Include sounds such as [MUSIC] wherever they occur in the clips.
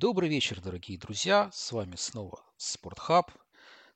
Добрый вечер, дорогие друзья. С вами снова Спортхаб.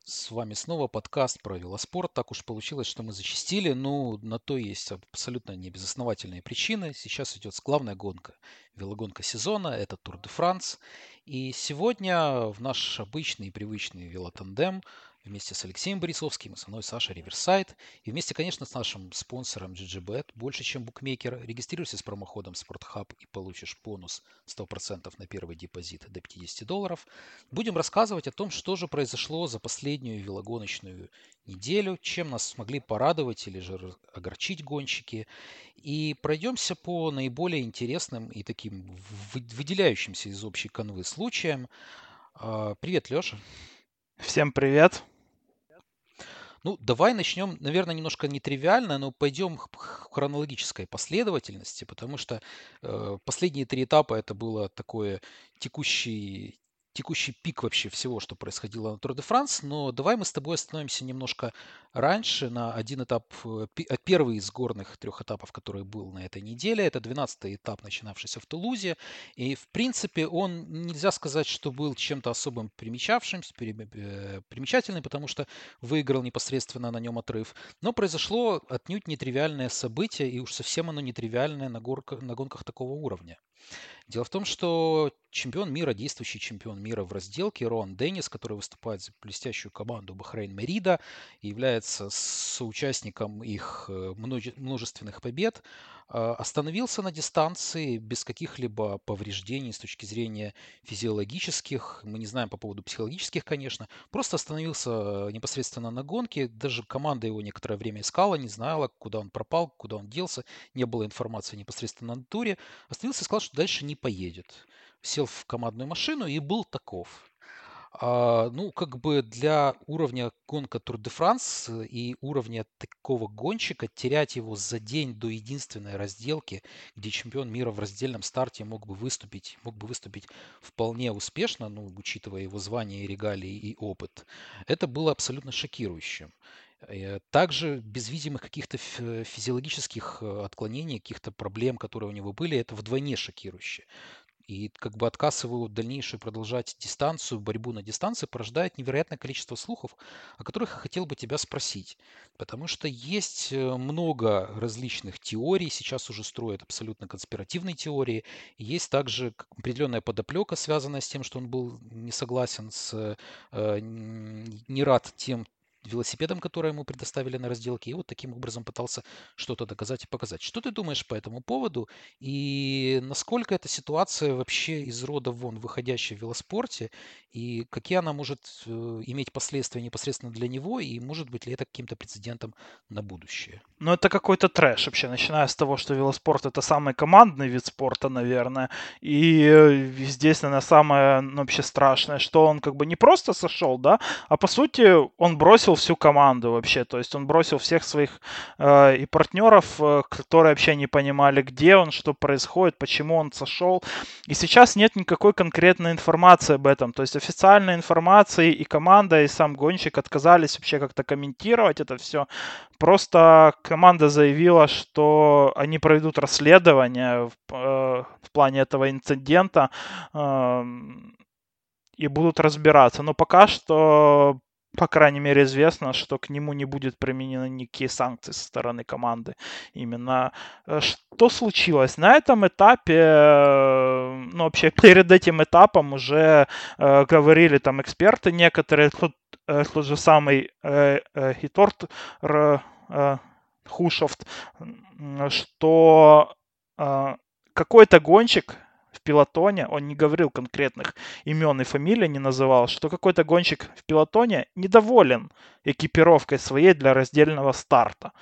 С вами снова подкаст про велоспорт. Так уж получилось, что мы зачастили, но на то есть абсолютно небезосновательные причины. Сейчас идет главная гонка, велогонка сезона, это Тур де Франс. И сегодня в наш обычный и привычный велотандем вместе с Алексеем Борисовским и со мной Саша Риверсайд. И вместе, конечно, с нашим спонсором GGBet, больше чем букмекер. Регистрируйся с промоходом SportHub и получишь бонус 100% на первый депозит до 50 долларов. Будем рассказывать о том, что же произошло за последнюю велогоночную неделю, чем нас смогли порадовать или же огорчить гонщики. И пройдемся по наиболее интересным и таким выделяющимся из общей канвы случаям. А, привет, Леша. Всем привет. Ну, давай начнем, наверное, немножко нетривиально, но пойдем в хронологической последовательности, потому что э, последние три этапа это было такое текущий текущий пик вообще всего, что происходило на Тур де Франс, но давай мы с тобой остановимся немножко раньше на один этап, э, э, первый из горных трех этапов, который был на этой неделе. Это 12-й этап, начинавшийся в Тулузе. И, в принципе, он нельзя сказать, что был чем-то особым примечавшимся, э, примечательным, потому что выиграл непосредственно на нем отрыв. Но произошло отнюдь нетривиальное событие, и уж совсем оно нетривиальное на, горках, на гонках такого уровня. Дело в том, что чемпион мира, действующий чемпион мира в разделке Рон Деннис, который выступает за блестящую команду Бахрейн Мерида является соучастником их э, множественных побед, остановился на дистанции без каких-либо повреждений с точки зрения физиологических, мы не знаем по поводу психологических, конечно, просто остановился непосредственно на гонке, даже команда его некоторое время искала, не знала, куда он пропал, куда он делся, не было информации непосредственно на туре, остановился и сказал, что дальше не поедет. Сел в командную машину и был таков. А, ну, как бы для уровня гонка Тур де Франс и уровня такого гонщика терять его за день до единственной разделки, где чемпион мира в раздельном старте мог бы выступить, мог бы выступить вполне успешно, ну, учитывая его звание и регалии и опыт, это было абсолютно шокирующим. Э, также без видимых каких-то физиологических э, отклонений, каких-то проблем, которые у него были, это вдвойне шокирующе. И как бы отказ его дальнейшую продолжать дистанцию, борьбу на дистанции порождает невероятное количество слухов, о которых я хотел бы тебя спросить. Потому что есть э, много различных теорий, сейчас уже строят абсолютно конспиративные теории. Есть также определенная подоплека, связанная с тем, что он был не согласен с, э, не рад тем велосипедом, который ему предоставили на разделке, и вот таким образом пытался что-то доказать и показать. Что ты думаешь по этому поводу и насколько эта ситуация вообще из рода вон выходящая в велоспорте и какие она может э, иметь последствия непосредственно для него и может быть ли это каким-то прецедентом на будущее? Ну это какой-то трэш вообще, начиная с того, что велоспорт это самый командный вид спорта, наверное, и э, здесь, наверное, самое ну, вообще страшное, что он как бы не просто сошел, да, а по сути он бросил бросил всю команду вообще. То есть он бросил всех своих э, и партнеров, э, которые вообще не понимали, где он, что происходит, почему он сошел. И сейчас нет никакой конкретной информации об этом. То есть официальной информации и команда, и сам гонщик отказались вообще как-то комментировать это все. Просто команда заявила, что они проведут расследование в, э, в плане этого инцидента э, и будут разбираться. Но пока что по крайней мере, известно, что к нему не будет применены никакие санкции со стороны команды. Именно э, что случилось? На этом этапе, э, ну, вообще перед этим этапом уже э, говорили там эксперты некоторые, тот, э, тот же самый э, э, Хиторт э, Хушофт, что э, какой-то гонщик в пилотоне, он не говорил конкретных имен и фамилий, не называл, что какой-то гонщик в пилотоне недоволен экипировкой своей для раздельного старта.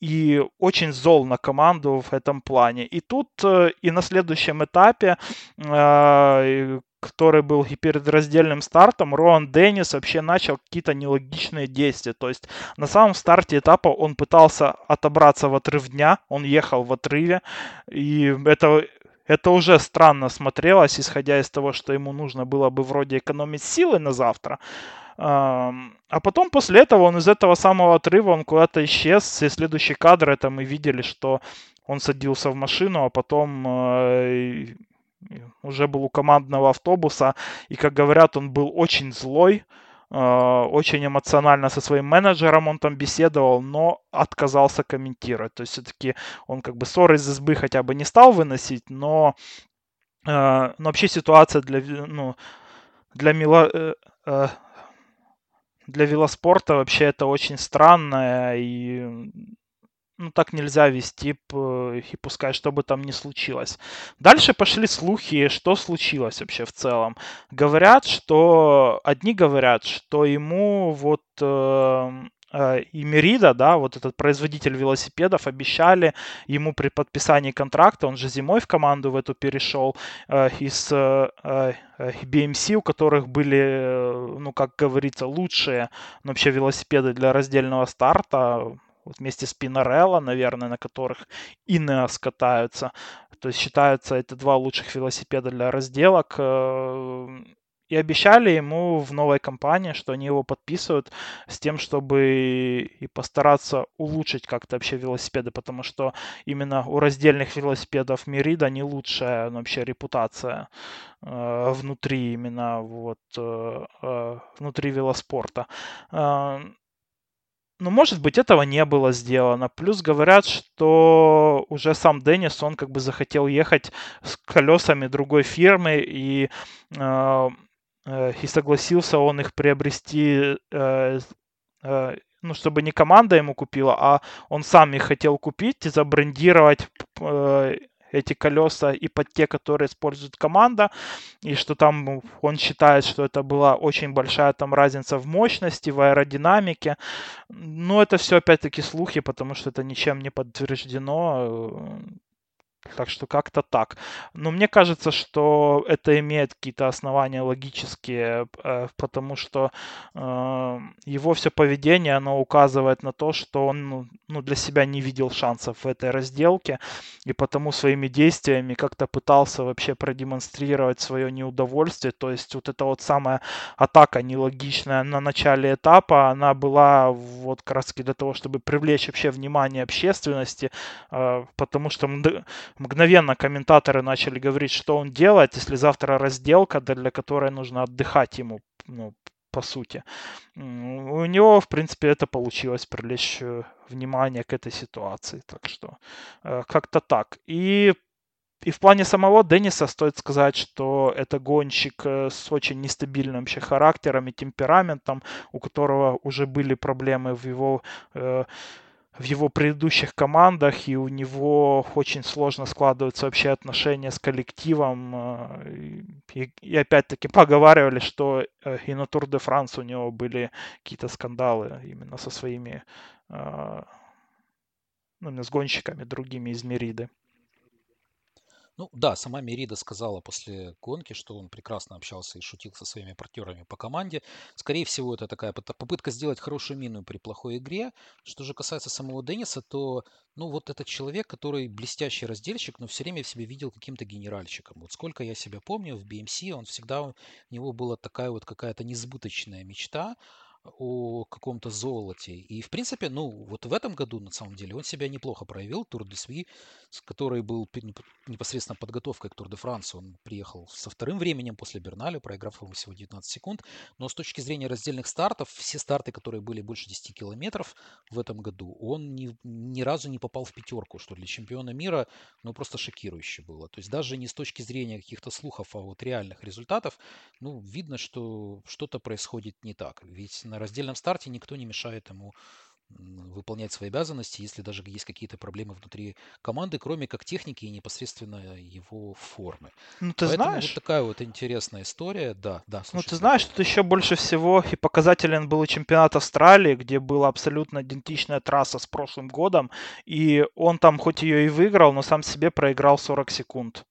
И очень зол на команду в этом плане. И тут э, и на следующем этапе э, который был и перед раздельным стартом, Роан Деннис вообще начал какие-то нелогичные действия. То есть на самом старте этапа он пытался отобраться в отрыв дня, он ехал в отрыве, и это это уже странно смотрелось, исходя из того, что ему нужно было бы вроде экономить силы на завтра. А потом после этого он из этого самого отрыва он куда-то исчез. И следующий кадр это мы видели, что он садился в машину, а потом э, уже был у командного автобуса, и, как говорят, он был очень злой, очень эмоционально со своим менеджером он там беседовал, но отказался комментировать. То есть все-таки он как бы ссоры из избы хотя бы не стал выносить, но, а, но вообще ситуация для, ну, для, мило, э, э, для велоспорта вообще это очень странная и ну, так нельзя вести, и пускай что бы там ни случилось. Дальше пошли слухи, что случилось вообще в целом. Говорят, что... Одни говорят, что ему вот эм, э, и Мерида, да, вот этот производитель велосипедов, обещали ему при подписании контракта, он же зимой в команду в эту перешел, э, из э, э BMC, у которых были, э, ну, как говорится, лучшие ну, вообще велосипеды для раздельного старта, вот вместе с Пинарелло, наверное, на которых Инеос катаются. То есть считаются это два лучших велосипеда для разделок. Э, и обещали ему в новой компании, что они его подписывают с тем, чтобы и постараться улучшить как-то вообще велосипеды, потому что именно у раздельных велосипедов Мирида не лучшая ну, вообще репутация э, внутри именно вот э, э, внутри велоспорта. Э, ну, может быть, этого не было сделано. Плюс говорят, что уже сам Деннис, он как бы захотел ехать с колесами другой фирмы, и, э, э, и согласился он их приобрести, э, э, ну, чтобы не команда ему купила, а он сам их хотел купить и забрендировать э, эти колеса и под те, которые использует команда, и что там он считает, что это была очень большая там разница в мощности, в аэродинамике. Но это все опять-таки слухи, потому что это ничем не подтверждено. Так что как-то так. Но мне кажется, что это имеет какие-то основания логические, э, потому что э, его все поведение, оно указывает на то, что он ну, ну, для себя не видел шансов в этой разделке, и потому своими действиями как-то пытался вообще продемонстрировать свое неудовольствие. То есть вот эта вот самая атака нелогичная на начале этапа, она была вот как раз для того, чтобы привлечь вообще внимание общественности, э, потому что мгновенно комментаторы начали говорить, что он делает, если завтра разделка, для которой нужно отдыхать ему, ну, по сути. У него, в принципе, это получилось привлечь э, внимание к этой ситуации. Так что э, как-то так. И и в плане самого Денниса стоит сказать, что это гонщик э, с очень нестабильным вообще характером и темпераментом, у которого уже были проблемы в его в его предыдущих командах, и у него очень сложно складываются вообще отношения с коллективом. Э, и, и опять-таки поговаривали, что э, и на Тур де Франс у него были какие-то скандалы именно со своими э, ну, с гонщиками другими из Мериды. Ну да, сама Мерида сказала после гонки, что он прекрасно общался и шутил со своими партнерами по команде. Скорее всего, это такая попытка сделать хорошую мину при плохой игре. Что же касается самого Денниса, то ну вот этот человек, который блестящий раздельщик, но все время в себе видел каким-то генеральщиком. Вот сколько я себя помню, в BMC он всегда, у него была такая вот какая-то несбыточная мечта о каком-то золоте. И, в принципе, ну, вот в этом году, на самом деле, он себя неплохо проявил. Тур де Сви, который был непосредственно подготовкой к Тур де Францу, он приехал со вторым временем после Берналя, проиграв ему всего 19 секунд. Но с точки зрения раздельных стартов, все старты, которые были больше 10 километров в этом году, он ни, ни разу не попал в пятерку, что для чемпиона мира, ну, просто шокирующе было. То есть даже не с точки зрения каких-то слухов, а вот реальных результатов, ну, видно, что что-то происходит не так. Ведь на раздельном старте никто не мешает ему выполнять свои обязанности, если даже есть какие-то проблемы внутри команды, кроме как техники и непосредственно его формы. Ну, ты Поэтому знаешь... вот такая вот интересная история, да, да. Ну, ты знаешь, что еще больше всего и показателен был чемпионат Австралии, где была абсолютно идентичная трасса с прошлым годом, и он там хоть ее и выиграл, но сам себе проиграл 40 секунд.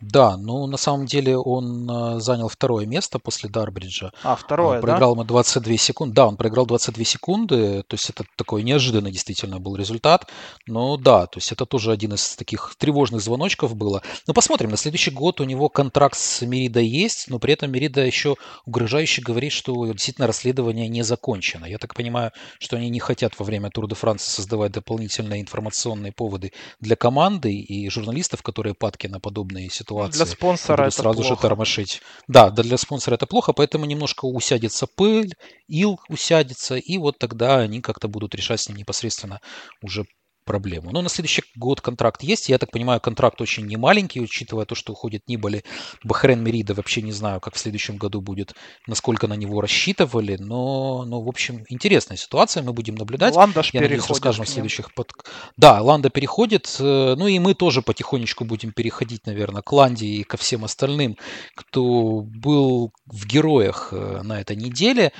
Да, ну на самом деле он э, занял второе место после Дарбриджа. А, второе, проиграл да? ему 22 секунды. Да, он проиграл 22 секунды, то есть это такой неожиданный действительно был результат. Но да, то есть это тоже один из таких тревожных звоночков было. Но посмотрим, на следующий год у него контракт с Мерида есть, но при этом Мерида еще угрожающе говорит, что действительно расследование не закончено. Я так понимаю, что они не хотят во время Тура де Франции создавать дополнительные информационные поводы для команды и журналистов, которые падки на подобные ситуации ситуации. Для спонсора это сразу плохо. же тормошить. Да, да, для спонсора это плохо, поэтому немножко усядется пыль, ил усядется, и вот тогда они как-то будут решать с ним непосредственно уже проблему. Но на следующий год контракт есть. Я так понимаю, контракт очень немаленький, учитывая то, что уходит Нибали. Бахрен Мерида вообще не знаю, как в следующем году будет, насколько на него рассчитывали. Но, но в общем, интересная ситуация. Мы будем наблюдать. Ланда Я надеюсь, расскажем в следующих под... Да, Ланда переходит. Э, ну и мы тоже потихонечку будем переходить, наверное, к Ланде и ко всем остальным, кто был в героях э, на этой неделе.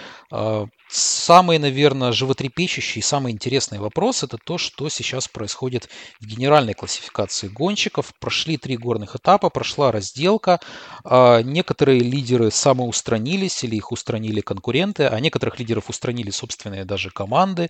Самый, наверное, животрепещущий и самый интересный вопрос – это то, что сейчас происходит в генеральной классификации гонщиков. Прошли три горных этапа, прошла разделка. А, некоторые лидеры самоустранились или их устранили конкуренты, а некоторых лидеров устранили собственные даже команды.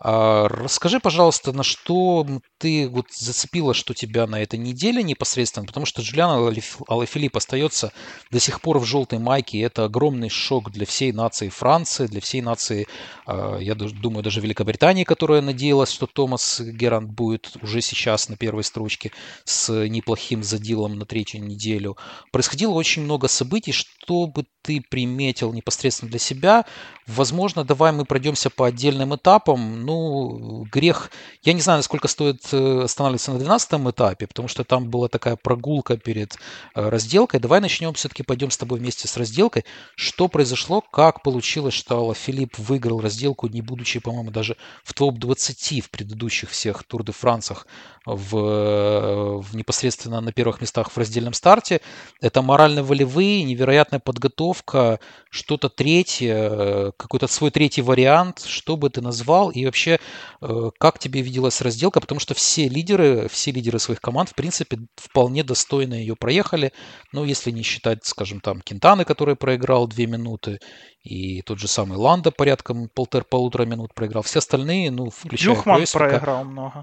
А, расскажи, пожалуйста, на что ты вот зацепила, что тебя на этой неделе непосредственно, потому что Джулиан Алафилипп остается до сих пор в желтой майке, это огромный шок для всей нации Франции, для всей нации, а, я думаю, даже Великобритании, которая надеялась, что Томас Герант будет уже сейчас на первой строчке с неплохим задилом на третью неделю. Происходило очень много событий, что бы ты приметил непосредственно для себя. Возможно, давай мы пройдемся по отдельным этапам, ну, грех, я не знаю, насколько стоит э, останавливаться на 12 этапе, потому что там была такая прогулка перед э, разделкой. Давай начнем, все-таки пойдем с тобой вместе с разделкой. Что произошло, как получилось, что Алла выиграл разделку, не будучи, по-моему, даже в топ-20 в предыдущих всех Тур де Франсах в, в непосредственно на первых местах в раздельном старте. Это морально-волевые, невероятная подготовка, что-то третье, какой-то свой третий вариант, что бы ты назвал, и вообще, э, как тебе виделась разделка, потому что все лидеры, все лидеры своих команд, в принципе, вполне достойно ее проехали, ну, если не считать, скажем, там, Кентаны, который проиграл две минуты, и тот же самый Ланда порядком полтора, полутора минут проиграл, все остальные, ну, включая Бюхман Кройсика, проиграл много.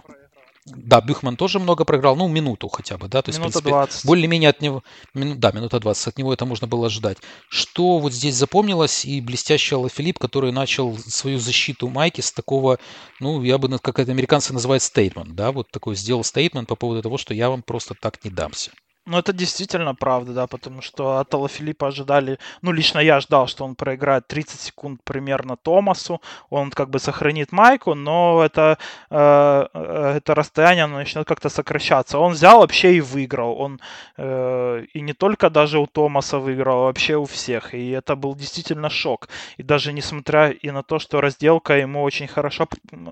Да, Бюхман тоже много проиграл, ну, минуту хотя бы, да, то есть, Минута в принципе, 20. более-менее от него, мину, да, минута 20, от него это можно было ожидать. Что вот здесь запомнилось, и блестящий Алла Филипп, который начал свою защиту Майки с такого, ну, я бы, как это американцы называют, стейтмент, да, вот такой сделал стейтмент по поводу того, что я вам просто так не дамся. Ну, это действительно правда, да, потому что от Алафилиппа ожидали, ну, лично я ждал, что он проиграет 30 секунд примерно Томасу, он как бы сохранит майку, но это, э, э это расстояние оно начнет как-то сокращаться. Он взял вообще и выиграл, он э, и не только даже у Томаса выиграл, а вообще у всех, и это был действительно шок. И даже несмотря и на то, что разделка ему очень хорошо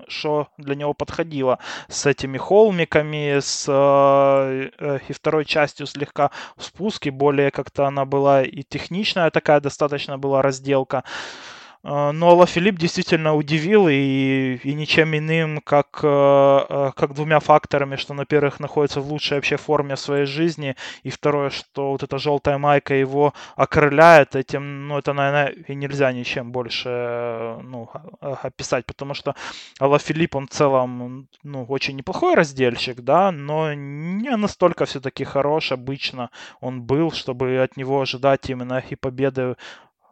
что для него подходила с этими холмиками, с э, э и второй частью полностью слегка в спуске, более как-то она была и техничная такая достаточно была разделка. А, но Ла Филипп действительно удивил и, и ничем иным, как, э, э, как двумя факторами, что, во-первых, находится в лучшей вообще форме своей жизни, и второе, что вот эта желтая майка его окрыляет, этим, ну, это, наверное, и нельзя ничем больше э, ну, описать, потому что Ла Филипп, он в целом, ну, очень неплохой раздельщик, да, но не настолько все-таки хорош обычно он был, чтобы от него ожидать именно и победы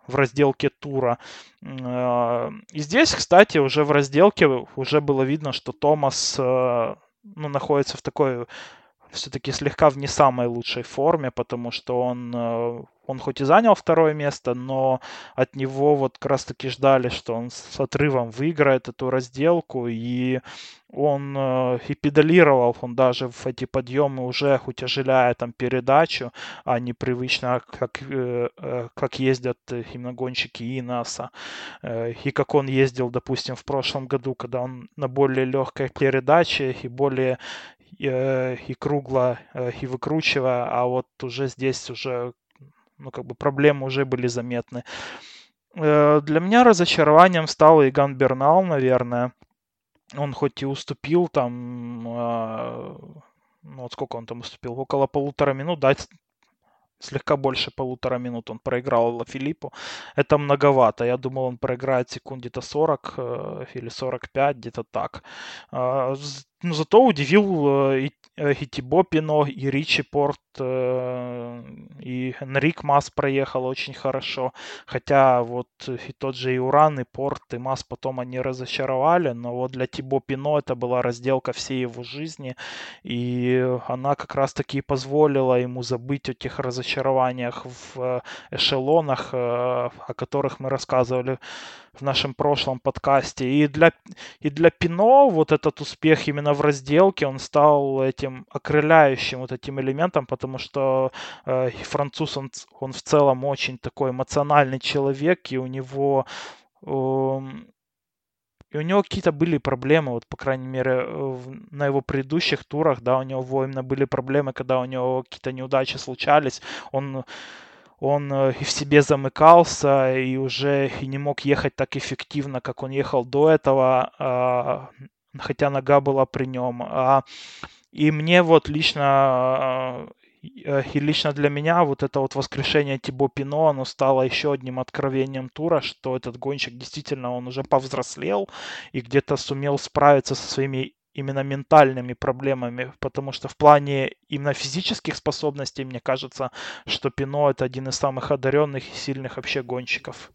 в разделке тура. А, и здесь, кстати, уже в разделке уже было видно, что Томас э, ну, находится в такой все-таки слегка в не самой лучшей форме, потому что он, э, он хоть и занял второе место, но от него вот как раз таки ждали, что он с отрывом выиграет эту разделку, и он э, и педалировал, он даже в эти подъемы уже утяжеляя там передачу, а не привычно, как, э, как ездят именно гонщики Инаса, и как он ездил, допустим, в прошлом году, когда он на более легкой передаче и более и кругло, э, и выкручивая, а вот уже здесь уже, ну, как бы проблемы уже были заметны. Э, для меня разочарованием стал Иган Бернал, наверное. Он хоть и уступил там, ну вот сколько он там уступил, около полутора минут, да, слегка больше полутора минут он проиграл Ла Филиппу. Это многовато. Я думал, он проиграет секунд где-то 40 э, или 45, где-то так. Э, ну, зато удивил э, Э, и Тибо Пино, и Ричи Порт, э, и Энрик Мас проехал очень хорошо. Хотя вот и тот же и Уран, и Порт, и Мас потом они разочаровали, но вот для Тибо Пино это была разделка всей его жизни, и она как раз-таки позволила ему забыть о тех разочарованиях в эшелонах, э, о которых мы рассказывали в нашем прошлом подкасте. И для, и для Пино вот этот успех именно в разделке, он стал этим окрыляющим вот этим элементом, потому что э, француз, он, он в целом очень такой эмоциональный человек, и у него... Э, и у него какие-то были проблемы, вот, по крайней мере, на его предыдущих турах, да, у него именно были проблемы, когда у него какие-то неудачи случались. Он он э, и в себе замыкался, и уже и не мог ехать так эффективно, как он ехал до этого, а, хотя нога была при нем. А, и мне вот лично э, и лично для меня вот это вот воскрешение Тибо Пино, оно стало еще одним откровением тура, что этот гонщик действительно, он уже повзрослел и где-то сумел справиться со своими именно ментальными проблемами, потому что в плане именно физических способностей, мне кажется, что Пино это один из самых одаренных и сильных вообще гонщиков.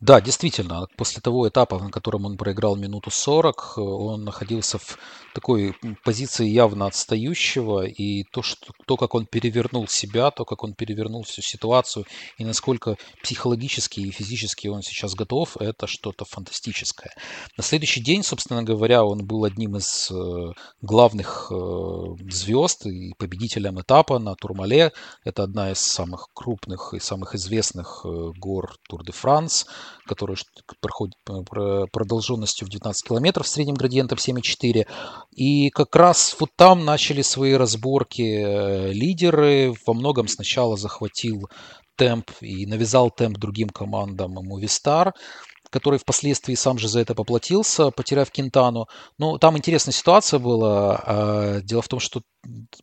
Да, действительно, после того этапа, на котором он проиграл минуту 40, он находился в такой позиции явно отстающего, и то, что, то, как он перевернул себя, то, как он перевернул всю ситуацию, и насколько психологически и физически он сейчас готов, это что-то фантастическое. На следующий день, собственно говоря, он был одним из э, главных э, звезд и победителем этапа на Турмале. Это одна из самых крупных и самых известных э, гор Тур-де-Франс, которая проходит протяженностью в 19 километров, средним градиентом 7,4. И как раз вот там начали свои разборки э, лидеры. Во многом сначала захватил темп и навязал темп другим командам Movistar который впоследствии сам же за это поплатился, потеряв Кинтану. Но там интересная ситуация была. А, дело в том, что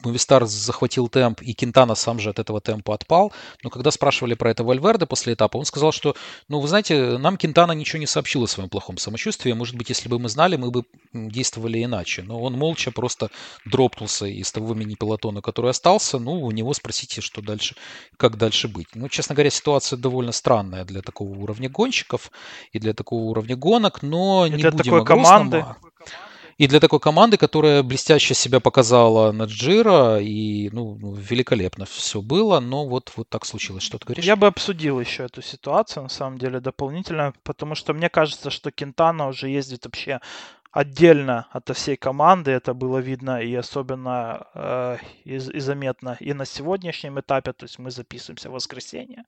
Мувистар захватил темп, и Кентана сам же от этого темпа отпал. Но когда спрашивали про это Вальверде после этапа, он сказал, что, ну, вы знаете, нам Кентана ничего не сообщил о своем плохом самочувствии. Может быть, если бы мы знали, мы бы действовали иначе. Но он молча просто дропнулся из того мини-пелотона, который остался. Ну, у него спросите, что дальше, как дальше быть. Ну, честно говоря, ситуация довольно странная для такого уровня гонщиков и для такого уровня гонок, но и не для будем такой команды. И для такой команды, которая блестяще себя показала на Джира, и ну, великолепно все было, но вот, вот так случилось. Что ты говоришь? Я бы обсудил еще эту ситуацию, на самом деле, дополнительно, потому что мне кажется, что Кентана уже ездит вообще отдельно от всей команды. Это было видно и особенно э, и, и заметно и на сегодняшнем этапе. То есть мы записываемся в воскресенье.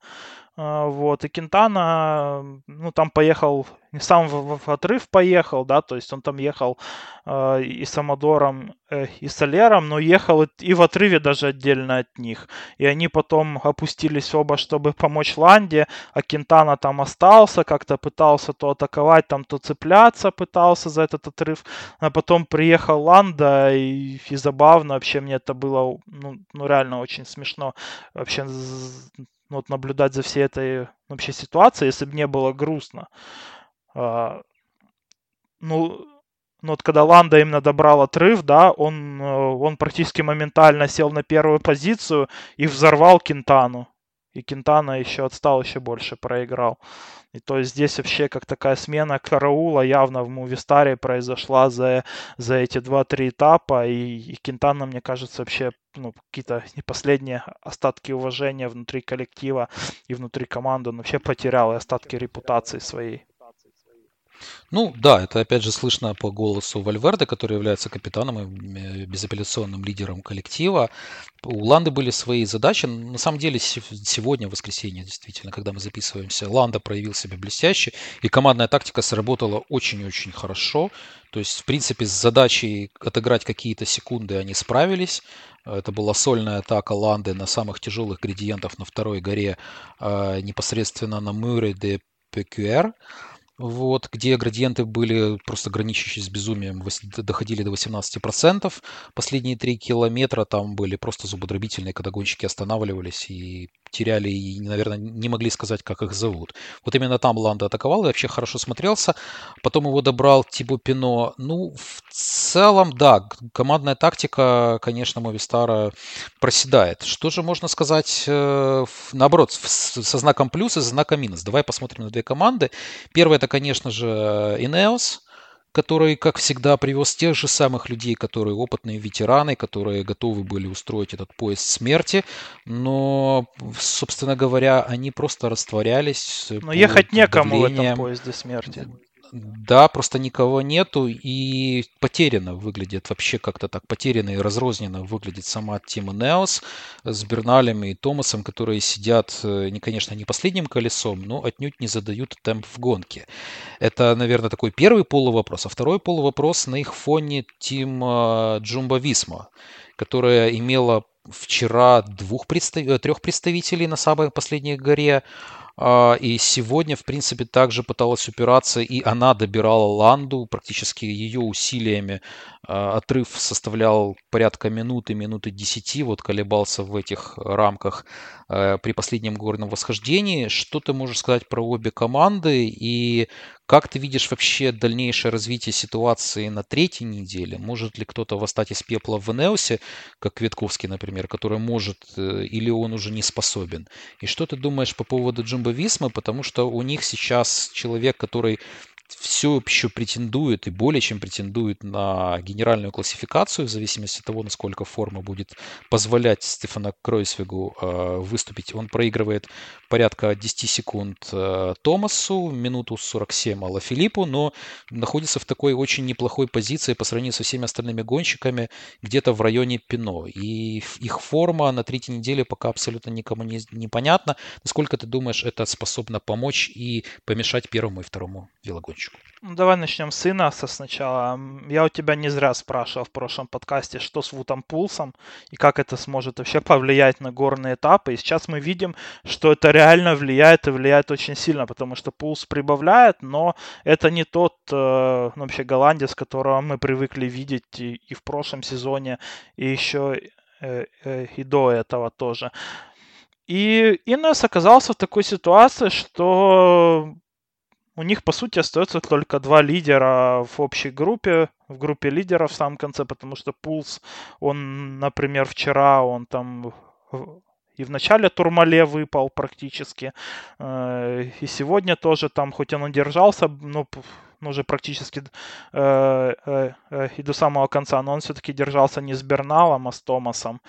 Э, вот. И Кентана, ну, там поехал, не сам в, в отрыв поехал, да, то есть он там ехал э, и с Амадором, и с Солером, но ехал и, и в отрыве даже отдельно от них. И они потом опустились оба, чтобы помочь Ланде, а Кентана там остался, как-то пытался то атаковать, там то цепляться пытался за этот отрыв. А потом приехал Ланда, и, и забавно вообще мне это было, ну, ну реально очень смешно вообще ну, вот наблюдать за всей этой вообще ситуацией, если бы не было грустно. А, ну, ну вот когда Ланда именно добрал отрыв, да, он, э, он практически моментально сел на первую позицию и взорвал Кентану. И Кентана еще отстал, еще больше проиграл. И то есть здесь вообще как такая смена караула явно в Мувистаре произошла за, за эти два-три этапа. И, и Кентана, мне кажется, вообще ну, какие-то не последние остатки уважения внутри коллектива и внутри команды. Он вообще потерял и остатки репутации своей. Ну да, это опять же слышно по голосу Вальверде, который является капитаном и безапелляционным лидером коллектива. У Ланды были свои задачи. На самом деле сегодня, в воскресенье, действительно, когда мы записываемся, Ланда проявил себя блестяще, и командная тактика сработала очень-очень хорошо. То есть, в принципе, с задачей отыграть какие-то секунды они справились. Это была сольная атака Ланды на самых тяжелых градиентах на второй горе, а, непосредственно на Мюре де Пекюэр. Вот, где градиенты были просто граничащие с безумием, доходили до 18%. Последние три километра там были просто зубодробительные, когда гонщики останавливались и теряли, и, наверное, не могли сказать, как их зовут. Вот именно там Ланда атаковал и вообще хорошо смотрелся. Потом его добрал Тибо Пино. Ну, в целом, да, командная тактика, конечно, Мовистара проседает. Что же можно сказать, э, наоборот, со знаком плюс и со знаком минус? Давай посмотрим на две команды. Первая это конечно же, Инеос, который, как всегда, привез тех же самых людей, которые опытные ветераны, которые готовы были устроить этот поезд смерти, но, собственно говоря, они просто растворялись. Но ехать некому в этом поезде смерти. Да, просто никого нету и потеряно выглядит вообще как-то так, потеряно и разрозненно выглядит сама Тима Неос с Берналем и Томасом, которые сидят, э, не, конечно, не последним колесом, но отнюдь не задают темп в гонке. Это, наверное, такой первый полувопрос. А второй полувопрос на их фоне Тим Джумба Висма, которая имела вчера двух представ... Э, трех представителей на самой последней горе, и сегодня, в принципе, также пыталась упираться, и она добирала Ланду практически ее усилиями. А, отрыв составлял порядка минуты, минуты десяти, вот колебался в этих рамках а, при последнем горном восхождении. Что ты можешь сказать про обе команды и как ты видишь вообще дальнейшее развитие ситуации на третьей неделе? Может ли кто-то восстать из пепла в Энеосе, как Кветковский, например, который может, э, или он уже не способен? И что ты думаешь по поводу Джимбо Висмы? Потому что у них сейчас человек, который все еще претендует и более чем претендует на генеральную классификацию, в зависимости от того, насколько форма будет позволять Стефана Кройсвигу э, выступить. Он проигрывает порядка 10 секунд э, Томасу, минуту 47 Алла Филиппу, но находится в такой очень неплохой позиции по сравнению со всеми остальными гонщиками, где-то в районе Пино. И их форма на третьей неделе пока абсолютно никому не, непонятна. Насколько ты думаешь, это способно помочь и помешать первому и второму велогонщику? Ну, давай начнем с Инаса сначала. Я у тебя не зря спрашивал в прошлом подкасте, что с Вутом Пулсом и как это сможет вообще повлиять на горные этапы. И сейчас мы видим, что это реально влияет и влияет очень сильно, потому что Пулс прибавляет, но это не тот э, ну, вообще голландец, которого мы привыкли видеть и, и в прошлом сезоне, и еще э, э, и до этого тоже. И Инес оказался в такой ситуации, что у них, по сути, остается только два лидера в общей группе, в группе лидеров в самом конце, потому что Пулс, он, например, вчера, он там и в начале Турмале выпал практически, э, и сегодня тоже там, хоть он и держался, ну, ну, уже практически э, э, э, и до самого конца, но он все-таки держался не с Берналом, а с Томасом.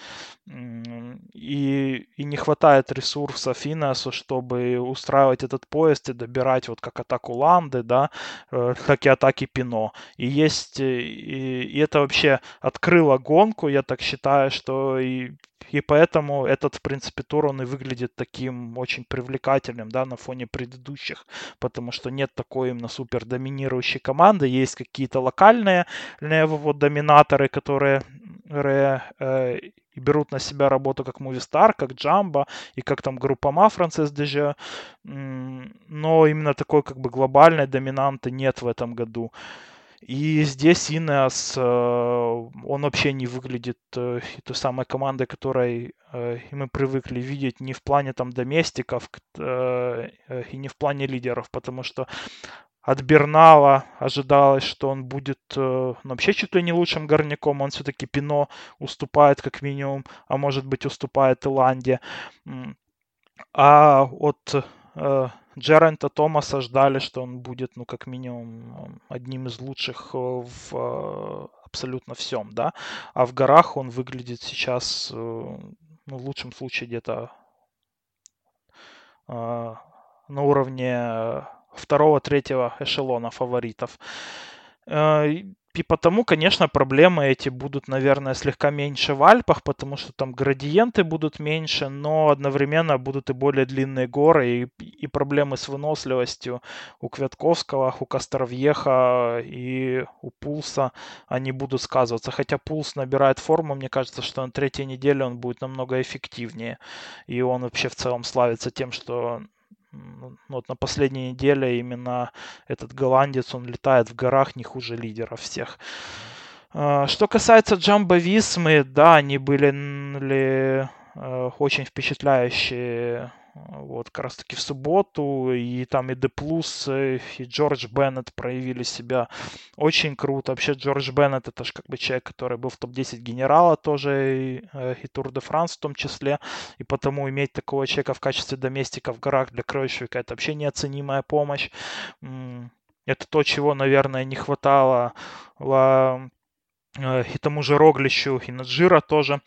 И, и не хватает ресурсов Инесу, чтобы устраивать этот поезд и добирать вот как атаку Ланды, да, э, так и атаки Пино. И есть, э, и, и это вообще открыло гонку, я так считаю, что и и поэтому этот, в принципе, тур, он и выглядит таким очень привлекательным, да, на фоне предыдущих, потому что нет такой именно супер доминирующей команды, есть какие-то локальные вот доминаторы, которые э, и берут на себя работу как Movistar, как Jumbo и как там группа Ма Франциск Деже, но именно такой как бы глобальной доминанты нет в этом году. И здесь Инес, э, он вообще не выглядит э, той самой командой, которой э, мы привыкли видеть не в плане там доместиков и не в плане лидеров, потому что от Бернала ожидалось, что он будет ну, вообще чуть ли не лучшим горняком. Он все-таки Пино уступает как минимум, а может быть уступает Иланде. А от Джерента Томаса ждали, что он будет, ну, как минимум, одним из лучших э, в э, абсолютно всем, да. А в горах он выглядит сейчас, э, ну, в лучшем случае где-то на уровне второго-третьего эшелона фаворитов. Потому, конечно, проблемы эти будут, наверное, слегка меньше в Альпах, потому что там градиенты будут меньше, но одновременно будут и более длинные горы, и, и проблемы с выносливостью у Квятковского, у Костровьеха и у Пулса, они будут сказываться. Хотя Пулс набирает форму, мне кажется, что на третьей неделе он будет намного эффективнее. И он вообще в целом славится тем, что ну, вот на последней неделе именно этот голландец, он летает в горах не хуже лидеров всех. А, что касается Джамбо Висмы, да, они были ли, э, очень впечатляющие вот, как раз таки в субботу, и там и Деплюс, и Джордж Беннет проявили себя очень круто. Вообще Джордж Беннет это же как бы человек, который был в топ-10 генерала тоже, и, э, и Тур де Франс в том числе, и потому иметь такого человека в качестве доместика в горах для Кройшвика это вообще неоценимая помощь. Это то, чего, наверное, не хватало э, и тому же Роглищу, и Наджира тоже.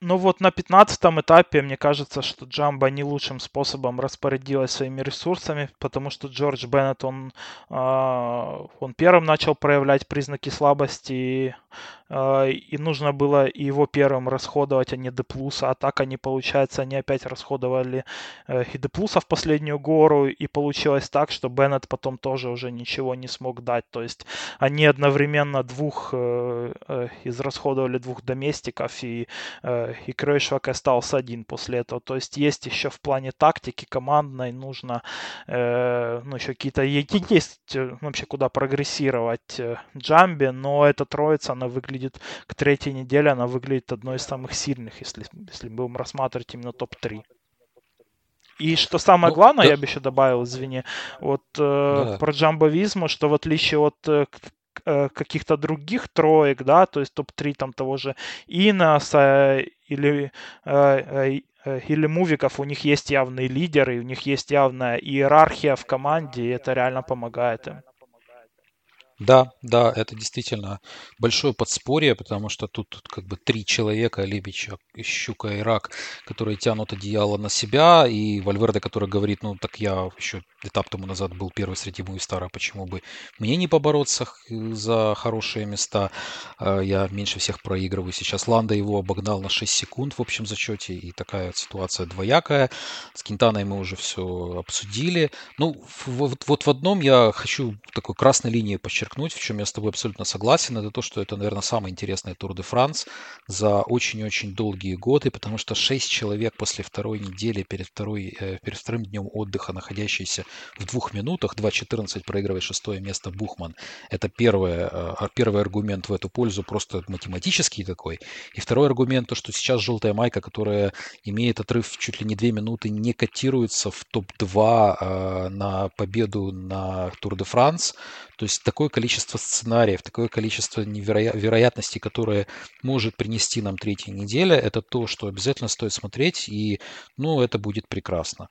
Ну вот на 15 этапе, мне кажется, что Джамба не лучшим способом распорядилась своими ресурсами, потому что Джордж Беннет, он, он первым начал проявлять признаки слабости а, и нужно было его первым расходовать, а не Деплуса. А так они, получается, они опять расходовали э, и Деплуса в последнюю гору, и получилось так, что Беннет потом тоже уже ничего не смог дать. То есть они одновременно двух э, э, израсходовали двух доместиков, и, и Кройшвак остался один после этого. То есть есть еще в плане тактики командной нужно ну, еще какие-то есть вообще куда прогрессировать Джамби, но эта троица, она выглядит выглядит к третьей неделе, она выглядит одной из самых сильных, если, если будем рассматривать именно топ-3. И что самое ну, главное, да. я бы еще добавил, извини, вот э, да. про джамбовизму, что в отличие от э, э каких-то других троек, да, то есть топ-3 там того же Инаса или, э, э, э, или Мувиков, у них есть явные лидеры, у них есть явная иерархия в команде, и это реально помогает им. Да, да, это действительно большое подспорье, потому что тут, тут как бы три человека, Либич, Щука и Рак, которые тянут одеяло на себя, и Вальверде, который говорит, ну так я еще этап тому назад был первый среди Муистара, почему бы мне не побороться за хорошие места, а, я меньше всех проигрываю. Сейчас Ланда его обогнал на 6 секунд в общем зачете, и такая ситуация двоякая. С Кентаной мы уже все обсудили. Ну, вот, вот в одном я хочу такой красной линией подчеркнуть, подчеркнуть, в чем я с тобой абсолютно согласен, это то, что это, наверное, самый интересный Тур де Франс за очень-очень долгие годы, потому что шесть человек после второй недели перед, второй, э, перед вторым днем отдыха, находящиеся в двух минутах, 2.14 проигрывает шестое место Бухман. Это первое, э, первый аргумент в эту пользу, просто математический такой. И второй аргумент, то, что сейчас желтая майка, которая имеет отрыв чуть ли не две минуты, не котируется в топ-2 э, на победу на Тур де Франс. То есть такое количество сценариев, такое количество невероя- вероятностей, которое может принести нам третья неделя, это то, что обязательно стоит смотреть, и ну, это будет прекрасно.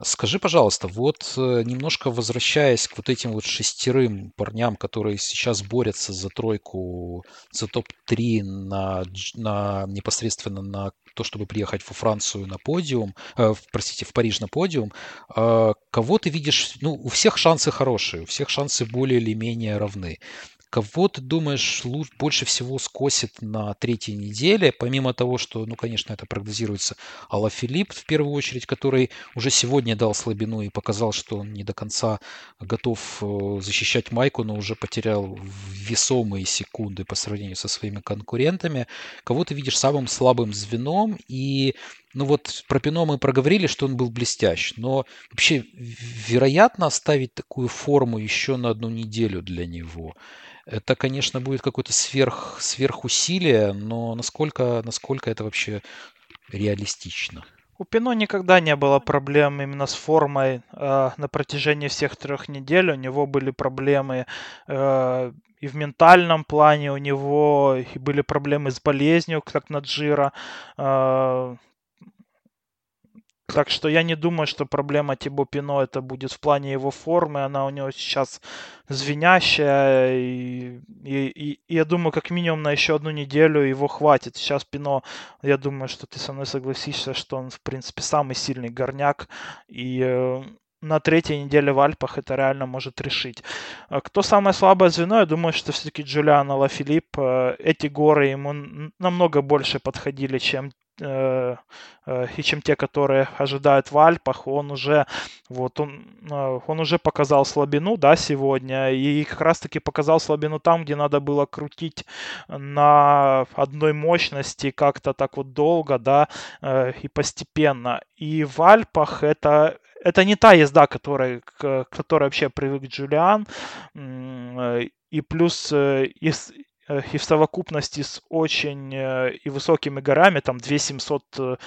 Скажи, пожалуйста, вот э, немножко возвращаясь к вот этим вот шестерым парням, которые сейчас борются за тройку, за топ-3 на, на непосредственно на то, чтобы приехать во Францию на подиум, э, простите, в Париж на подиум, э, кого ты видишь, ну, у всех шансы хорошие, у всех шансы более или менее равны. Кого ты думаешь больше всего скосит на третьей неделе, помимо того, что, ну, конечно, это прогнозируется Алла Филипп в первую очередь, который уже сегодня дал слабину и показал, что он не до конца готов э, защищать майку, но уже потерял весомые секунды по сравнению со своими конкурентами. Кого ты видишь самым слабым звеном и ну вот про Пино мы проговорили, что он был блестящ, но вообще вероятно оставить такую форму еще на одну неделю для него. Это, конечно, будет какое-то сверх, сверхусилие, но насколько, насколько это вообще реалистично? У Пино никогда не было проблем именно с формой э, на протяжении всех трех недель. У него были проблемы э, и в ментальном плане, у него были проблемы с болезнью, как на Джира. Э, так что я не думаю, что проблема Тибо Пино это будет в плане его формы. Она у него сейчас звенящая. И, и, и, я думаю, как минимум на еще одну неделю его хватит. Сейчас Пино, я думаю, что ты со мной согласишься, что он, в принципе, самый сильный горняк. И э, на третьей неделе в Альпах это реально может решить. А кто самое слабое звено? Я думаю, что все-таки Джулиан Лафилипп. Э, эти горы ему намного больше подходили, чем и чем те, которые ожидают в Альпах. Он уже, вот он, э, он уже показал слабину, да, сегодня, и как раз-таки показал слабину там, где надо было крутить на одной мощности как-то так вот долго, да, э, и постепенно. И в Альпах это это не та езда, которой, к которой вообще привык Джулиан. Э, и плюс э, и, э, и в совокупности с очень и высокими горами, там 2700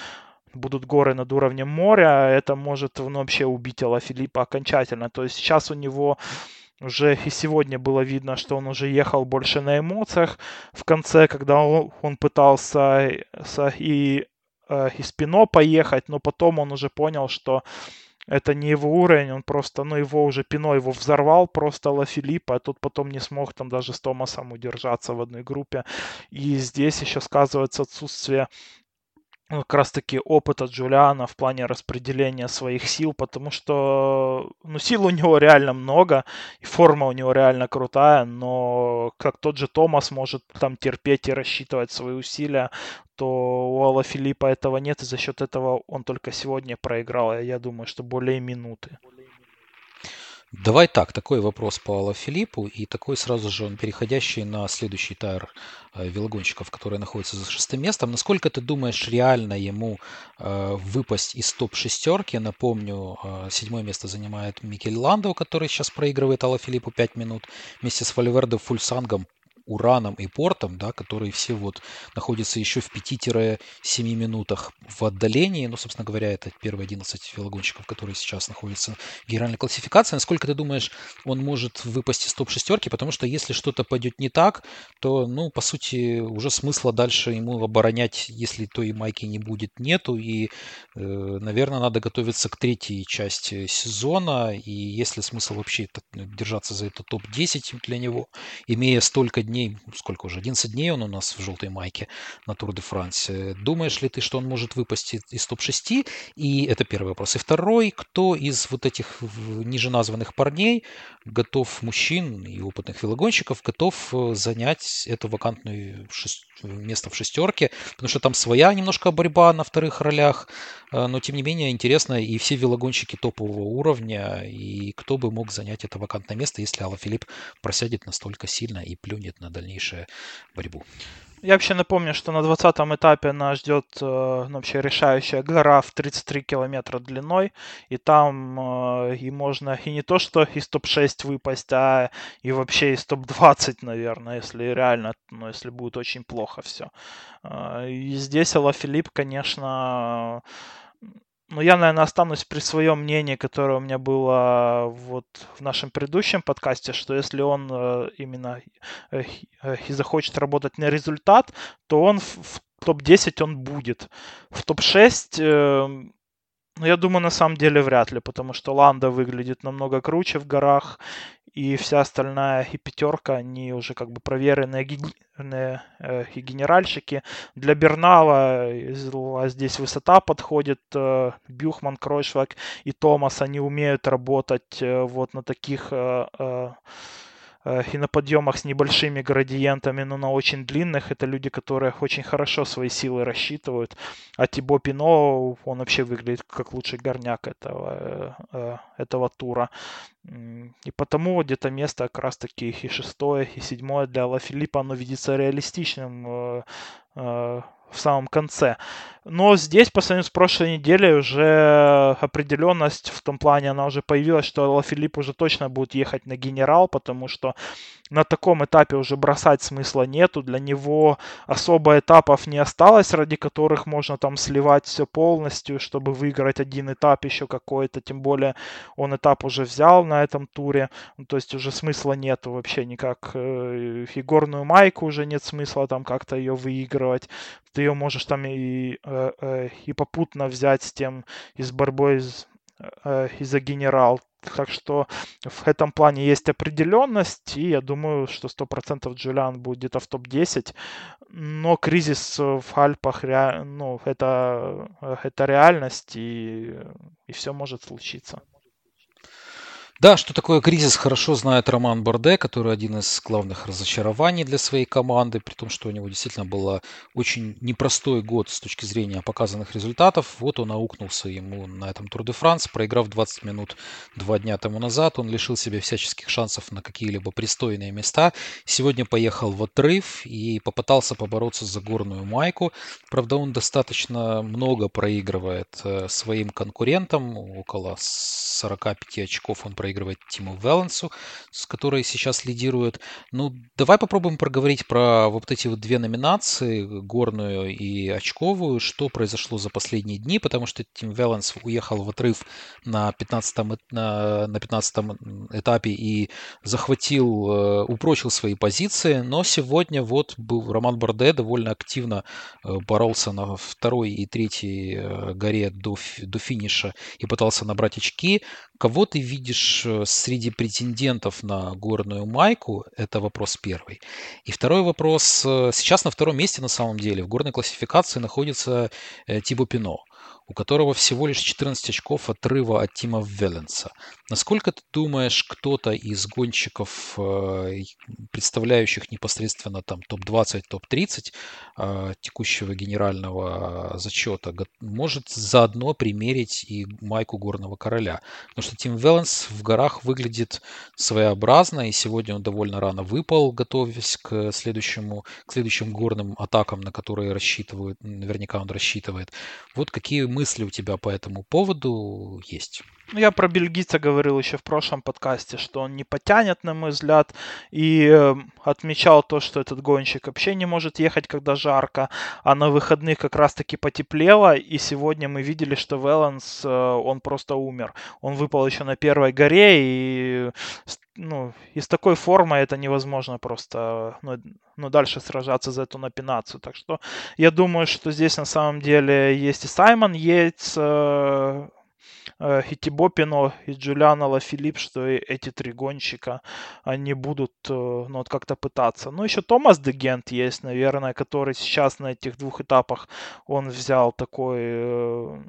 будут горы над уровнем моря, это может ну, вообще убить Алла Филиппа окончательно. То есть сейчас у него уже и сегодня было видно, что он уже ехал больше на эмоциях. В конце, когда он, пытался и, и спино поехать, но потом он уже понял, что это не его уровень, он просто, ну, его уже Пино его взорвал просто Ла Филиппа, а тот потом не смог там даже с Томасом удержаться в одной группе. И здесь еще сказывается отсутствие ну, как раз-таки опыта Джулиана в плане распределения своих сил, потому что ну, сил у него реально много, и форма у него реально крутая, но как тот же Томас может там терпеть и рассчитывать свои усилия, то у Алла Филиппа этого нет, и за счет этого он только сегодня проиграл, я думаю, что более минуты. Давай так, такой вопрос по Алла Филиппу и такой сразу же он переходящий на следующий тайр э, велогонщиков, который находится за шестым местом. Насколько ты думаешь, реально ему э, выпасть из топ-шестерки? Напомню, э, седьмое место занимает Микель Ландо, который сейчас проигрывает Алла Филиппу 5 минут. Вместе с Вальверде Фульсангом Ураном и Портом, да, которые все вот находятся еще в 5-7 минутах в отдалении. Ну, собственно говоря, это первые 11 велогонщиков, которые сейчас находятся в генеральной классификации. Насколько ты думаешь, он может выпасть из топ-шестерки? Потому что если что-то пойдет не так, то, ну, по сути, уже смысла дальше ему оборонять, если той майки не будет, нету. И, э, наверное, надо готовиться к третьей части сезона. И если смысл вообще держаться за это топ-10 для него, имея столько дней дней, сколько уже, 11 дней он у нас в желтой майке на Тур де Франсе. Думаешь ли ты, что он может выпасть из топ-6? И это первый вопрос. И второй, кто из вот этих ниже названных парней готов, мужчин и опытных велогонщиков, готов э, занять эту вакантную шест... место в шестерке? Потому что там своя немножко борьба на вторых ролях, э, но тем не менее интересно, и все велогонщики топового уровня, и кто бы мог занять это вакантное место, если Алла Филипп просядет настолько сильно и плюнет на дальнейшую борьбу. Я вообще напомню, что на 20-м этапе нас ждет э, ну, вообще решающая гора в 33 километра длиной, и там э, и можно и не то, что из топ-6 выпасть, а и вообще из топ-20, наверное, если реально, ну, если будет очень плохо все. Э, и здесь Алла Филипп, конечно, ну, я, наверное, останусь при своем мнении, которое у меня было вот в нашем предыдущем подкасте, что если он э, именно э, э, и захочет работать на результат, то он в, в топ-10 он будет. В топ-6 ну, я думаю, на самом деле вряд ли, потому что Ланда выглядит намного круче в горах, и вся остальная и пятерка, они уже как бы проверенные э, и генеральщики. Для Бернала а здесь высота подходит. Э, Бюхман, Кройшвак и Томас, они умеют работать э, вот на таких Э, и на подъемах с небольшими градиентами, но на очень длинных. Это люди, которые очень хорошо свои силы рассчитывают. А Тибо Пино, он вообще выглядит как лучший горняк этого, э, э, этого тура. И потому где-то место как раз таки и шестое, и седьмое для Ла Филиппа, оно видится реалистичным в самом конце. Но здесь, по сравнению с прошлой неделей, уже определенность в том плане, она уже появилась, что Ла Филипп уже точно будет ехать на генерал, потому что на таком этапе уже бросать смысла нету. Для него особо этапов не осталось, ради которых можно там сливать все полностью, чтобы выиграть один этап еще какой-то. Тем более он этап уже взял на этом туре. Ну, то есть уже смысла нету вообще никак. Э, и горную майку уже нет смысла там как-то ее выигрывать. Ты ее можешь там и э, Э, э, и попутно взять с тем и с борьбой из, э, и за генерал. Так что в этом плане есть определенность, и я думаю, что 100% Джулиан будет где-то в топ-10. Но кризис в Альпах, ну, это, это реальность, и, и все может случиться. Да, что такое кризис, хорошо знает Роман Борде, который один из главных разочарований для своей команды, при том, что у него действительно был очень непростой год с точки зрения показанных результатов. Вот он аукнулся ему на этом Тур де Франс, проиграв 20 минут два дня тому назад. Он лишил себя всяческих шансов на какие-либо пристойные места. Сегодня поехал в отрыв и попытался побороться за горную майку. Правда, он достаточно много проигрывает э, своим конкурентам, около 45 очков он проигрывает проигрывает Тиму Велансу, с которой сейчас лидирует. Ну, давай попробуем проговорить про вот эти вот две номинации, горную и очковую, что произошло за последние дни, потому что Тим Веланс уехал в отрыв на 15, на, на 15 этапе и захватил, э, упрочил свои позиции, но сегодня вот был Роман Борде довольно активно э, боролся на второй и третьей э, горе до, до финиша и пытался набрать очки. Кого ты видишь э, среди претендентов на горную майку? Это вопрос первый. И второй вопрос. Э, сейчас на втором месте на самом деле в горной классификации находится э, Тибо Пино у которого всего лишь 14 очков отрыва от Тима Велленса. Насколько ты думаешь, кто-то из гонщиков, э, представляющих непосредственно там топ-20, топ-30 э, текущего генерального зачета, может заодно примерить и майку горного короля? Потому что Тим Велленс в горах выглядит своеобразно, и сегодня он довольно рано выпал, готовясь к следующему, к следующим горным атакам, на которые рассчитывают, наверняка он рассчитывает. Вот какие мысли у тебя по этому поводу есть? Ну, я про бельгийца говорил еще в прошлом подкасте, что он не потянет, на мой взгляд, и э, отмечал то, что этот гонщик вообще не может ехать, когда жарко, а на выходных как раз-таки потеплело, и сегодня мы видели, что Веланс, э, он просто умер. Он выпал еще на первой горе, и ну, и с такой формой это невозможно просто ну, ну, дальше сражаться за эту напинацию. Так что я думаю, что здесь на самом деле есть и Саймон Йейтс, э, э, Пино, и Джулиан Филипп, что и эти три гонщика, они будут э, ну, вот как-то пытаться. Ну, еще Томас Дегент есть, наверное, который сейчас на этих двух этапах, он взял такой, э,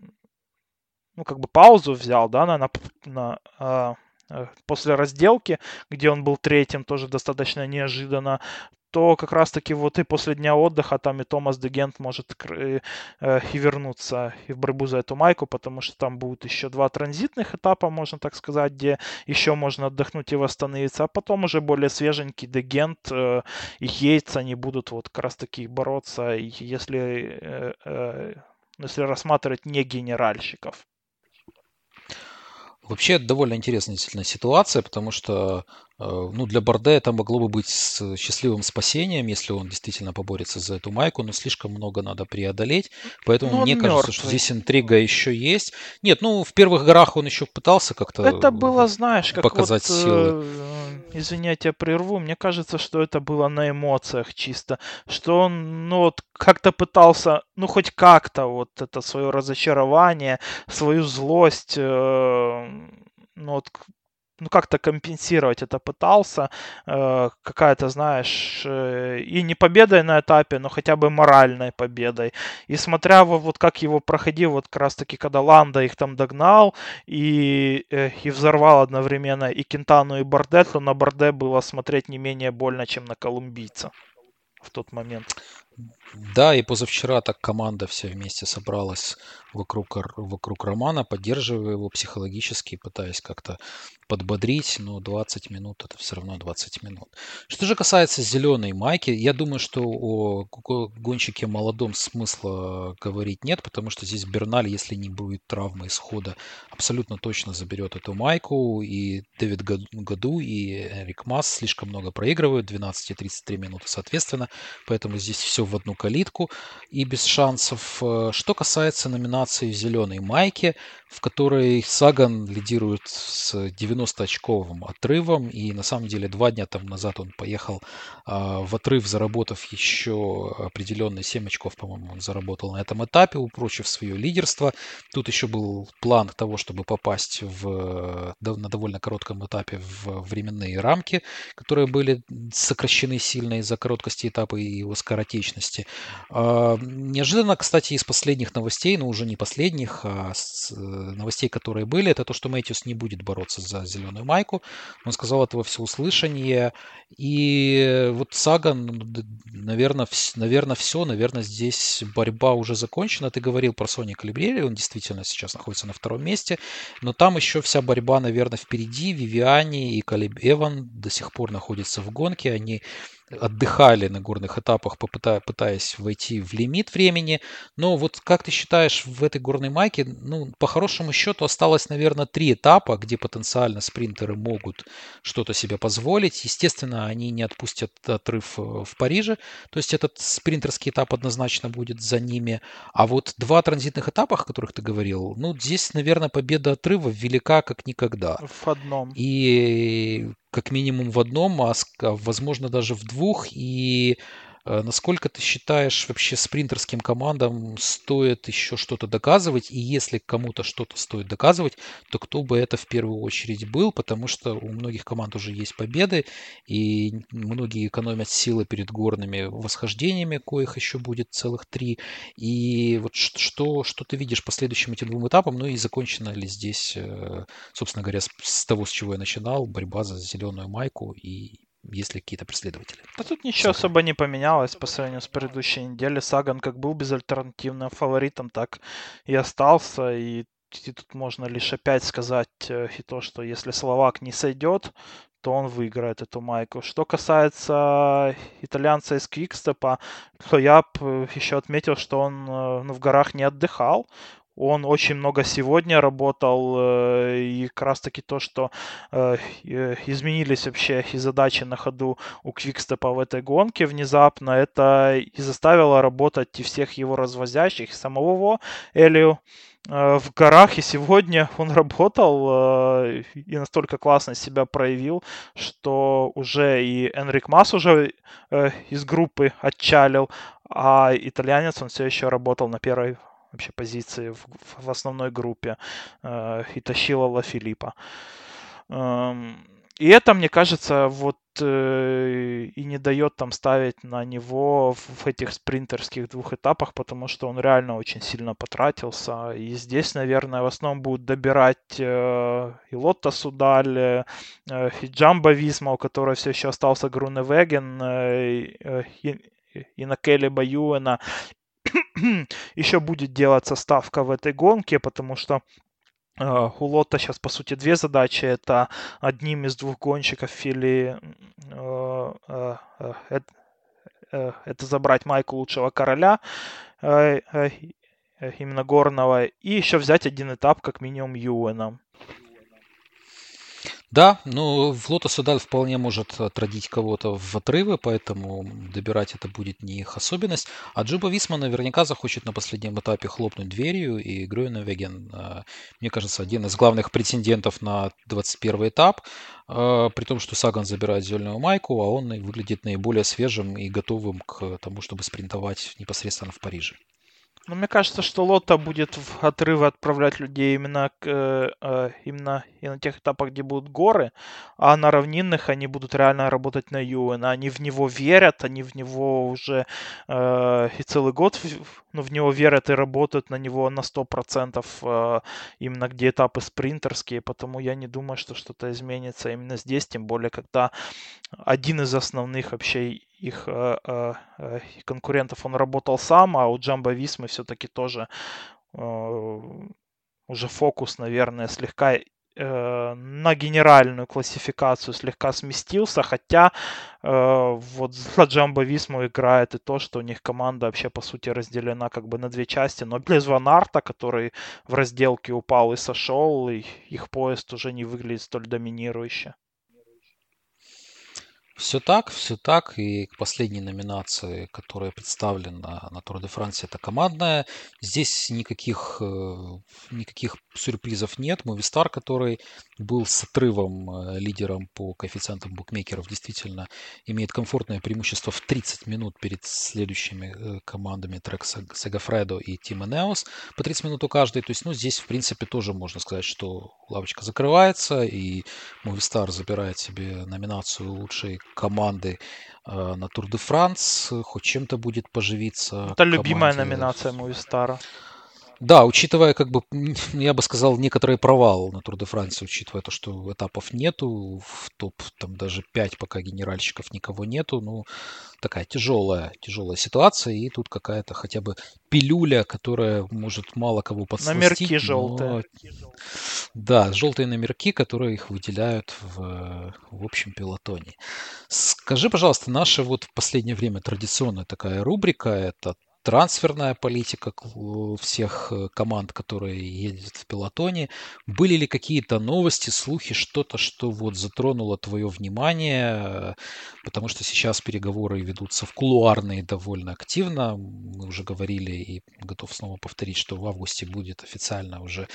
ну, как бы паузу взял, да, на, на, на а, после разделки, где он был третьим, тоже достаточно неожиданно, то как раз-таки вот и после дня отдыха там и Томас Дегент может и, э, и вернуться и в борьбу за эту майку, потому что там будут еще два транзитных этапа, можно так сказать, где еще можно отдохнуть и восстановиться, а потом уже более свеженький Дегент э, и Йейтс, они будут вот как раз-таки бороться, если, э, э, если рассматривать не генеральщиков. Вообще, это довольно интересная действительно ситуация, потому что ну, для Борде это могло бы быть счастливым спасением, если он действительно поборется за эту майку, но слишком много надо преодолеть. Поэтому ну, мне мертвый. кажется, что здесь интрига еще есть. Нет, ну, в первых горах он еще пытался как-то Это было, знаешь, как показать вот, силы. Э, извини, я тебя прерву. Мне кажется, что это было на эмоциях чисто. Что он, ну, вот как-то пытался, ну, хоть как-то вот это свое разочарование, свою злость, э, ну, вот ну, как-то компенсировать это пытался, э, какая-то, знаешь, э, и не победой на этапе, но хотя бы моральной победой. И смотря вот, как его проходил, вот как раз-таки, когда Ланда их там догнал и, э, и взорвал одновременно и Кентану, и Борде, то на Борде было смотреть не менее больно, чем на колумбийца в тот момент. Да, и позавчера так команда вся вместе собралась вокруг, вокруг Романа, поддерживая его психологически, пытаясь как-то подбодрить, но 20 минут это все равно 20 минут. Что же касается зеленой майки, я думаю, что о гонщике молодом смысла говорить нет, потому что здесь Берналь, если не будет травмы исхода, абсолютно точно заберет эту майку, и Дэвид Году и Эрик Масс слишком много проигрывают, 12 и 33 минуты соответственно, поэтому здесь все в одну калитку и без шансов. Э, что касается номинации в зеленой майке, в которой Саган лидирует с 90-очковым отрывом. И на самом деле два дня там назад он поехал а, в отрыв, заработав еще определенные 7 очков, по-моему, он заработал на этом этапе, упрочив свое лидерство. Тут еще был план того, чтобы попасть в, на довольно коротком этапе в временные рамки, которые были сокращены сильно из-за короткости этапа и его скоротечности. А, неожиданно, кстати, из последних новостей, но уже не последних, а с новостей, которые были, это то, что Мэтьюс не будет бороться за за зеленую майку. Он сказал это во всеуслышание. И вот Саган, наверное, наверное, все. Наверное, здесь борьба уже закончена. Ты говорил про Сони Калибрери. Он действительно сейчас находится на втором месте. Но там еще вся борьба, наверное, впереди. Вивиани и Калиб Эван до сих пор находятся в гонке. Они отдыхали на горных этапах, пытаясь войти в лимит времени. Но вот как ты считаешь, в этой горной майке, ну, по хорошему счету осталось, наверное, три этапа, где потенциально спринтеры могут что-то себе позволить. Естественно, они не отпустят отрыв э, в Париже, то есть этот спринтерский этап однозначно будет за ними. А вот два транзитных этапа, о которых ты говорил, ну, здесь, наверное, победа отрыва велика как никогда. В одном. И как минимум в одном, а, а возможно даже в двух. И насколько ты считаешь, вообще спринтерским командам стоит еще что-то доказывать? И если кому-то что-то стоит доказывать, то кто бы это в первую очередь был? Потому что у многих команд уже есть победы, и многие экономят силы перед горными восхождениями, коих еще будет целых три. И вот что, что ты видишь по следующим этим двум этапам? Ну и закончена ли здесь, э, собственно говоря, с того, с чего я начинал, борьба за зеленую майку и есть ли какие-то преследователи. Да тут ничего Саган. особо не поменялось по сравнению с предыдущей неделей. Саган как был безальтернативным фаворитом, так и остался. И, и тут можно лишь опять сказать э, и то, что если Словак не сойдет, то он выиграет эту майку. Что касается итальянца из Квикстепа, то я еще отметил, что он э, ну, в горах не отдыхал. Он очень много сегодня работал, э, и как раз таки то, что э, изменились вообще и задачи на ходу у Квикстепа в этой гонке внезапно, это и заставило работать и всех его развозящих, и самого Элию э, в горах, и сегодня он [LAUGHS] работал и настолько классно себя проявил, что уже и Энрик Масс уже из группы отчалил, а итальянец он все еще работал на первой вообще позиции в, в основной группе э, и тащила Ла Филиппа. Эм, и это, мне кажется, вот э, и не дает там ставить на него в, этих спринтерских двух этапах, потому что он реально очень сильно потратился. И здесь, наверное, в основном будут добирать э, и Лотта Судаль, и Джамба Висма, у которой все еще остался Груневеген, э, и, и на Келли Баюэна, [CLEARS THROAT] еще будет делаться ставка в этой гонке, потому что э, у Лота сейчас, по сути, две задачи. Это одним из двух гонщиков Фили э, э, это забрать майку лучшего короля, именно горного, и еще взять один этап, как минимум, Юэна. Да, но флота Судаль вполне может отродить кого-то в отрывы, поэтому добирать это будет не их особенность. А Джуба Висма наверняка захочет на последнем этапе хлопнуть дверью, и Грюневеген, э, мне кажется, один из главных претендентов на 21 этап, э, при том, что Саган забирает зеленую майку, а он выглядит наиболее свежим и готовым к тому, чтобы спринтовать непосредственно в Париже. Ну, мне кажется, что Лота будет в отрывы отправлять людей именно, к, э, э, именно и на тех этапах, где будут горы, а на равнинных они будут реально работать на Юэн. Они в него верят, они в него уже э, и целый год в, ну, в него верят и работают на него на 100% э, именно где этапы спринтерские, потому я не думаю, что что-то изменится именно здесь, тем более, когда один из основных вообще их э, э, э, конкурентов он работал сам, а у Джамба Висмы все-таки тоже уже фокус, наверное, слегка на генеральную классификацию слегка сместился, хотя э, вот [LAUGHS] за Джамбо Висму играет и то, что у них команда вообще по сути разделена как бы на две части, но без Ванарта, который в разделке упал и сошел, и их поезд уже не выглядит столь доминирующе. Все так, все так. И к последней номинации, которая представлена на Тур де Франсе, это командная. Здесь никаких, э, никаких сюрпризов нет. Мувистар, который был с отрывом э, лидером по коэффициентам букмекеров, действительно имеет комфортное преимущество в 30 минут перед следующими э, командами Трек Сегафредо и Тима Неос. По 30 минут у каждой. То есть, ну, здесь, в принципе, тоже можно сказать, что лавочка закрывается, и Мувистар забирает себе номинацию лучшей команды э, на Тур де Франс, хоть чем-то будет поживиться. Это команде. любимая номинация Мувистара. Да, учитывая, как бы, [LAUGHS] я бы сказал, некоторый провал на Тур де Франции, учитывая то, что этапов нету, в топ там даже 5 пока генеральщиков никого нету, ну, такая тяжелая, тяжелая ситуация, и тут какая-то хотя бы пилюля, которая может мало кого подсластить. Номерки желтые. Да, желтые номерки, которые их выделяют в, в общем пилотоне. Скажи, пожалуйста, наша вот в последнее время традиционная такая рубрика, это трансферная политика всех э, команд, которые ездят в пилотоне. Были ли какие-то новости, слухи, что-то, что вот затронуло твое внимание? Потому что сейчас переговоры ведутся в кулуарные довольно активно. Мы уже говорили и готов снова повторить, что в августе будет официально уже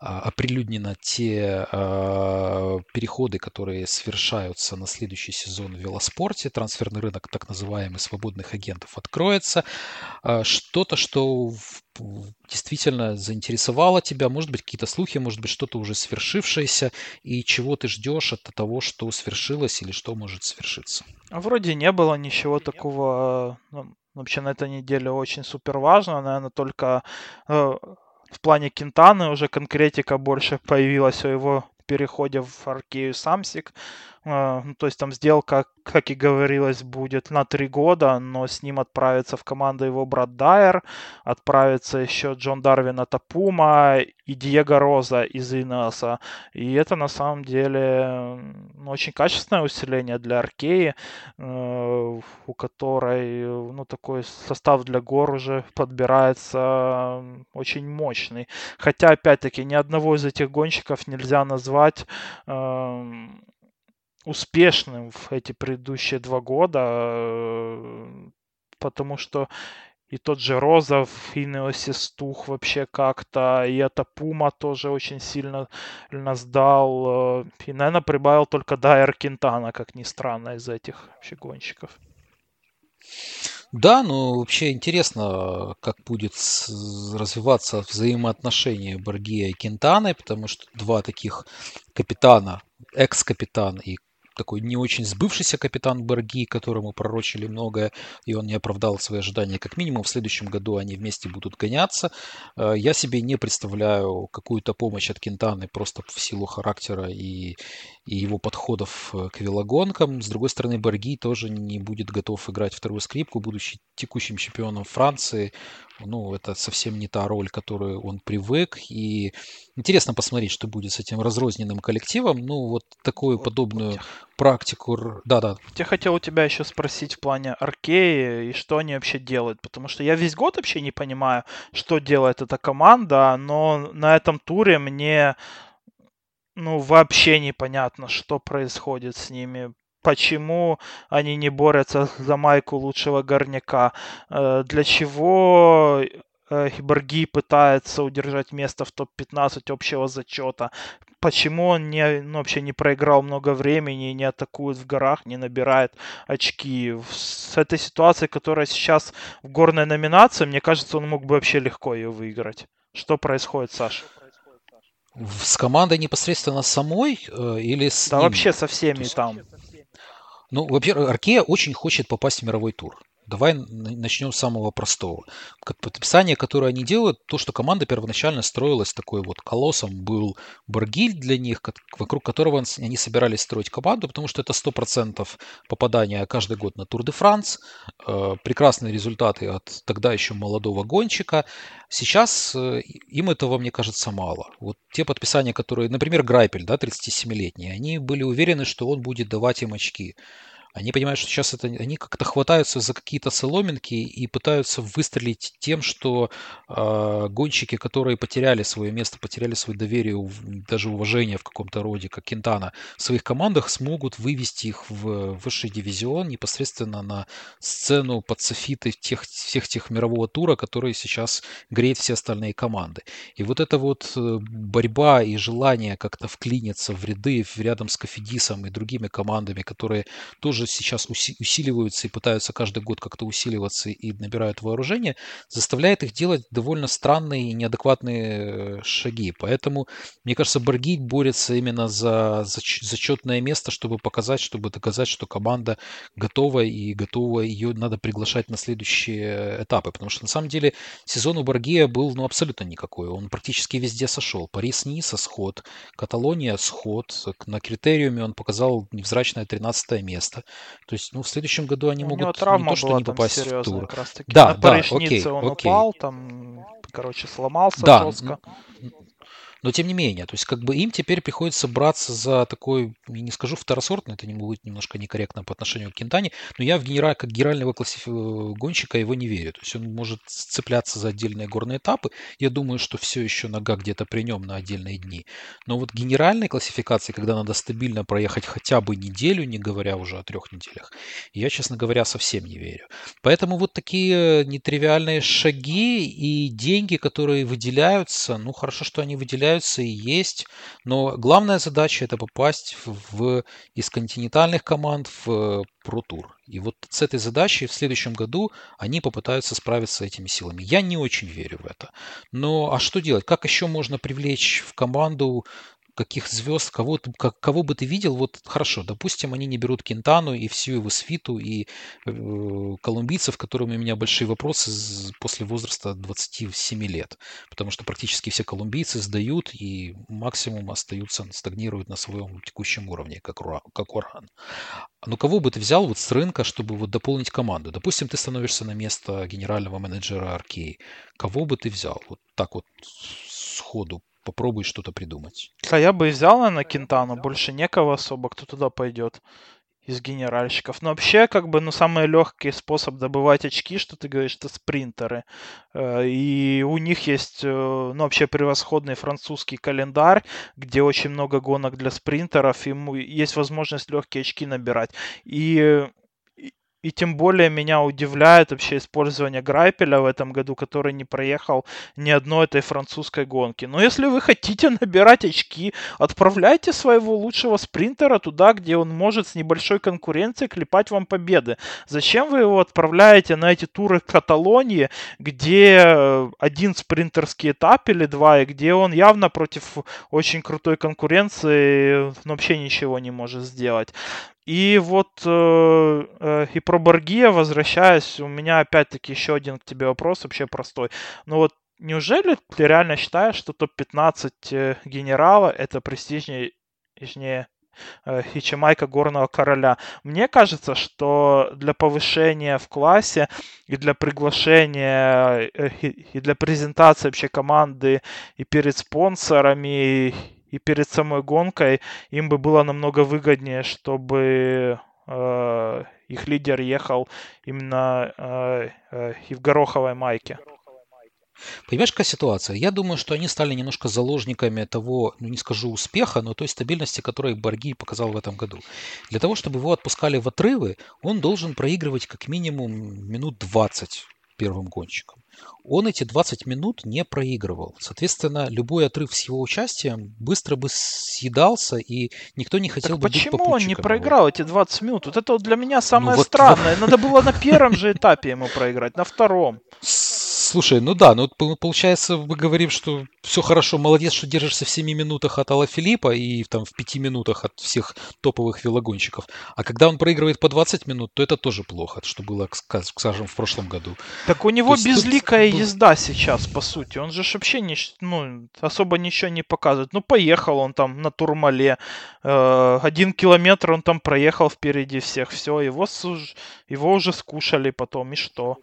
а, оприлюднено те а, переходы, которые совершаются на следующий сезон в велоспорте. Трансферный рынок так называемый свободных агентов откроется. А, а, что-то, что действительно заинтересовало тебя, может быть, какие-то слухи, может быть, что-то уже свершившееся, и чего ты ждешь от того, что свершилось или что может свершиться? А вроде не было ничего такого, ну, вообще на этой неделе очень супер важно, наверное, только э, в плане Кентаны уже конкретика больше появилась о его переходе в Аркею Самсик. А, ну, то есть там сделка, [LAUGHS] как и говорилось, будет на три года, но с ним отправится в команду его брат Дайер, отправится еще Джон Дарвин от Апума и Диего Роза из Инеоса. И это на самом деле ну, очень качественное усиление для Аркеи, э, у которой ну, такой состав для гор уже подбирается очень мощный. Хотя, опять-таки, ни одного из этих гонщиков нельзя назвать эм, успешным в эти предыдущие два года, э, потому что и тот же Роза в Инеосе стух вообще как-то, и это Пума тоже очень сильно сдал. Э, и, наверное, прибавил только Дайер Кентана, как ни странно, из этих вообще гонщиков. Да, ну вообще интересно, как будет развиваться взаимоотношения Баргия и Кентаны, потому что два таких капитана, экс-капитан и такой не очень сбывшийся капитан Берги, которому пророчили многое, и он не оправдал свои ожидания. Как минимум в следующем году они вместе будут гоняться. Э, я себе не представляю какую-то помощь от Кентаны просто в силу характера и, и его подходов э, к велогонкам. С другой стороны, Берги тоже не будет готов играть вторую скрипку, будучи текущим чемпионом Франции ну, это совсем не та роль, которую он привык. И интересно посмотреть, что будет с этим разрозненным коллективом. Ну, вот такую вот, подобную вот. практику. Да-да. Я хотел у тебя еще спросить в плане Аркеи и что они вообще делают. Потому что я весь год вообще не понимаю, что делает эта команда, но на этом туре мне ну, вообще непонятно, что происходит с ними почему они не борются за майку лучшего горняка, э, для чего э, Хиборги пытается удержать место в топ-15 общего зачета. Почему он не, ну, вообще не проиграл много времени, не атакует в горах, не набирает очки. С этой ситуацией, которая сейчас в горной номинации, мне кажется, он мог бы вообще легко ее выиграть. Что происходит, Саша? С командой непосредственно самой э, или с Да ними? вообще со всеми есть... там. Ну, во-первых, Аркея очень хочет попасть в мировой тур. Давай начнем с самого простого. Подписание, которое они делают, то, что команда первоначально строилась такой вот колоссом, был Баргиль для них, вокруг которого они собирались строить команду, потому что это 100% попадания каждый год на Тур де Франс, э, прекрасные результаты от тогда еще молодого гонщика. Сейчас э, им этого, мне кажется, мало. Вот те подписания, которые, например, Грайпель, да, 37-летний, они были уверены, что он будет давать им очки. Они понимают, что сейчас это, они как-то хватаются за какие-то соломинки и пытаются выстрелить тем, что э, гонщики, которые потеряли свое место, потеряли свое доверие, даже уважение в каком-то роде, как Кентана, в своих командах смогут вывести их в высший дивизион непосредственно на сцену под софиты тех, всех тех мирового тура, который сейчас греет все остальные команды. И вот эта вот э, борьба и желание как-то вклиниться в ряды рядом с Кофедисом и другими командами, которые тоже тоже сейчас усиливаются и пытаются каждый год как-то усиливаться и набирают вооружение, заставляет их делать довольно странные и неадекватные шаги. Поэтому, мне кажется, Барги борется именно за зачетное место, чтобы показать, чтобы доказать, что команда готова и готова ее надо приглашать на следующие этапы. Потому что на самом деле сезон у Баргия был ну, абсолютно никакой. Он практически везде сошел. Парис Ниса сход, Каталония сход. На критериуме он показал невзрачное 13 место. То есть, ну, в следующем году они У могут него травма не то, что была не попасть в серьезная тур. как раз таки. Да, На да, окей, он окей. упал, там, короче, сломался Да, жестко. Но тем не менее, то есть как бы им теперь приходится браться за такой, я не скажу второсортный, это не будет немножко некорректно по отношению к Кентани, но я в генераль, как генерального классиф... э, гонщика его не верю. То есть он может цепляться за отдельные горные этапы. Я думаю, что все еще нога где-то при нем на отдельные дни. Но вот генеральной классификации, когда надо стабильно проехать хотя бы неделю, не говоря уже о трех неделях, я, честно говоря, совсем не верю. Поэтому вот такие нетривиальные шаги и деньги, которые выделяются, ну хорошо, что они выделяются и есть, но главная задача это попасть в, в- из континентальных команд в Pro Tour. И вот с этой задачей в следующем году они попытаются справиться этими силами. Я не очень верю в это. Но а что делать? Как еще можно привлечь в команду каких звезд, кого, как- кого бы ты видел, вот хорошо, допустим, они не берут Кентану и всю его свиту, и э, колумбийцев, которыми у меня большие вопросы после возраста 27 лет, потому что практически все колумбийцы сдают и максимум остаются, стагнируют на своем текущем уровне, как, как Уран. Ну, кого бы ты взял вот с рынка, чтобы вот дополнить команду? Допустим, ты становишься на место генерального менеджера Аркей. Кого бы ты взял? Вот так вот сходу попробуй что-то придумать. А я бы и взял, наверное, Кентану. Больше некого особо, кто туда пойдет из генеральщиков. Но вообще, как бы, ну, самый легкий способ добывать очки, что ты говоришь, это спринтеры. Э, И у них есть, э, ну, вообще превосходный французский календарь, где очень много гонок для спринтеров, ему есть возможность легкие очки набирать. И и тем более меня удивляет вообще использование Грайпеля в этом году, который не проехал ни одной этой французской гонки. Но если вы хотите [LAUGHS] набирать очки, отправляйте своего лучшего спринтера туда, где он может с небольшой конкуренцией клепать вам победы. Зачем вы его отправляете на эти туры Каталонии, где э, один спринтерский этап или два, и где он явно против очень крутой конкуренции ну, вообще ничего не может сделать. И вот э, э, и про Баргия возвращаясь, у меня опять-таки еще один к тебе вопрос, вообще простой. Ну вот неужели ты реально считаешь, что топ-15 э, генерала это престижнее э, Хичимайка Горного Короля? Мне кажется, что для повышения в классе и для приглашения э, и для презентации вообще команды и перед спонсорами и перед самой гонкой им бы было намного выгоднее, чтобы э, их лидер ехал именно э, э, и в гороховой майке. Понимаешь, какая ситуация? Я думаю, что они стали немножко заложниками того, ну не скажу успеха, но той стабильности, которую Барги показал в этом году. Для того, чтобы его отпускали в отрывы, он должен проигрывать как минимум минут 20 первым гонщиком. Он эти 20 минут не проигрывал. Соответственно, любой отрыв с его участием быстро бы съедался, и никто не хотел Так бы быть почему он не попутчиком его. проиграл эти 20 минут? Вот это вот для меня самое вот- странное. Надо было на первом же этапе ему проиграть, на втором. [LAUGHS] Слушай, ну да, ну получается, мы говорим, что все хорошо, молодец, что держишься в 7 минутах от Алла Филиппа и там в 5 минутах от всех топовых велогонщиков. А когда он проигрывает по 20 минут, то это тоже плохо, что было, ска- скажем, в прошлом году. Так у него есть тут безликая был- езда сейчас, по сути. Он же вообще не, ну, особо ничего не показывает. Ну, поехал он там на Турмале. э, один километр он там проехал впереди всех. Все, его, его уже скушали потом. И что?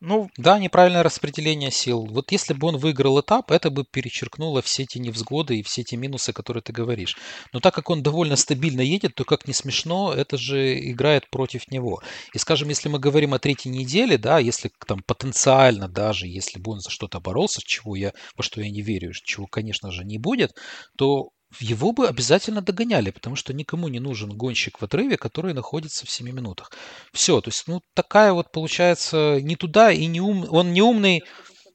Ну, Да, неправильное распределение сил. Вот если бы он выиграл этап, это бы перечеркнуло все те невзгоды и все те минусы, которые ты говоришь. Но так как он довольно стабильно едет, то как не смешно, это же играет против него. И скажем, если мы говорим о третьей неделе, да, если там потенциально даже, если бы он за что-то боролся, чего я, во что я не верю, чего, конечно же, не будет, то его бы обязательно догоняли, потому что никому не нужен гонщик в отрыве, который находится в 7 минутах. Все, то есть, ну, такая вот получается не туда и не ум... Он не умный,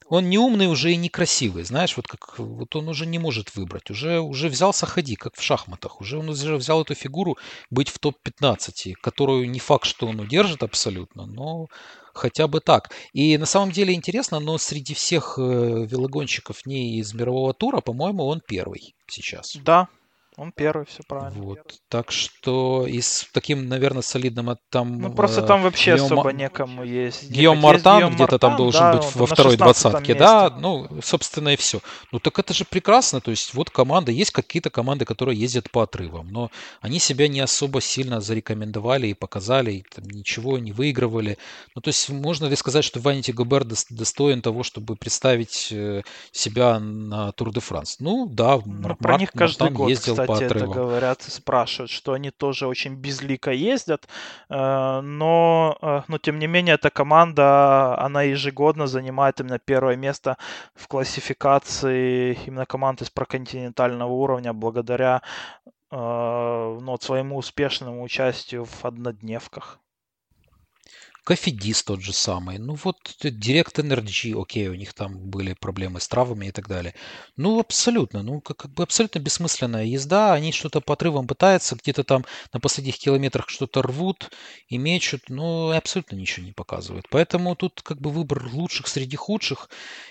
он не умный уже и некрасивый, знаешь, вот как вот он уже не может выбрать, уже уже взялся ходи, как в шахматах, уже он уже взял эту фигуру быть в топ-15, которую не факт, что он удержит абсолютно, но хотя бы так. И на самом деле интересно, но среди всех э, велогонщиков не из мирового тура, по-моему, он первый сейчас. Да, он первый, все правильно. Вот. Так что и с таким, наверное, солидным там... Ну, просто э, там вообще Гиом... особо некому есть. Гиом Мартан где-то там должен да, быть во второй двадцатке, да, ну, собственно, и все. Ну, так это же прекрасно, то есть вот команда, есть какие-то команды, которые ездят по отрывам, но они себя не особо сильно зарекомендовали и показали, и там ничего не выигрывали. Ну, то есть можно ли сказать, что Ванити Губер достоин того, чтобы представить э, себя на Тур де Франс? Ну, да, ну, Мар- про них каждый Мартан год, ездил кстати, отрывам. это говорят и спрашивают, что они тоже очень безлико ездят, э, но, э, но тем не менее эта команда, она ежегодно занимает именно первое место в классификации именно команд из проконтинентального уровня благодаря э, ну, своему успешному участию в однодневках. Кофедис тот же самый. Ну вот Direct Energy, окей, у них там были проблемы с травами и так далее. Ну абсолютно, ну как, как бы абсолютно бессмысленная езда. Они что-то по отрывам пытаются, где-то там на последних километрах что-то рвут и мечут, но абсолютно ничего не показывают. Поэтому тут как бы выбор лучших среди худших,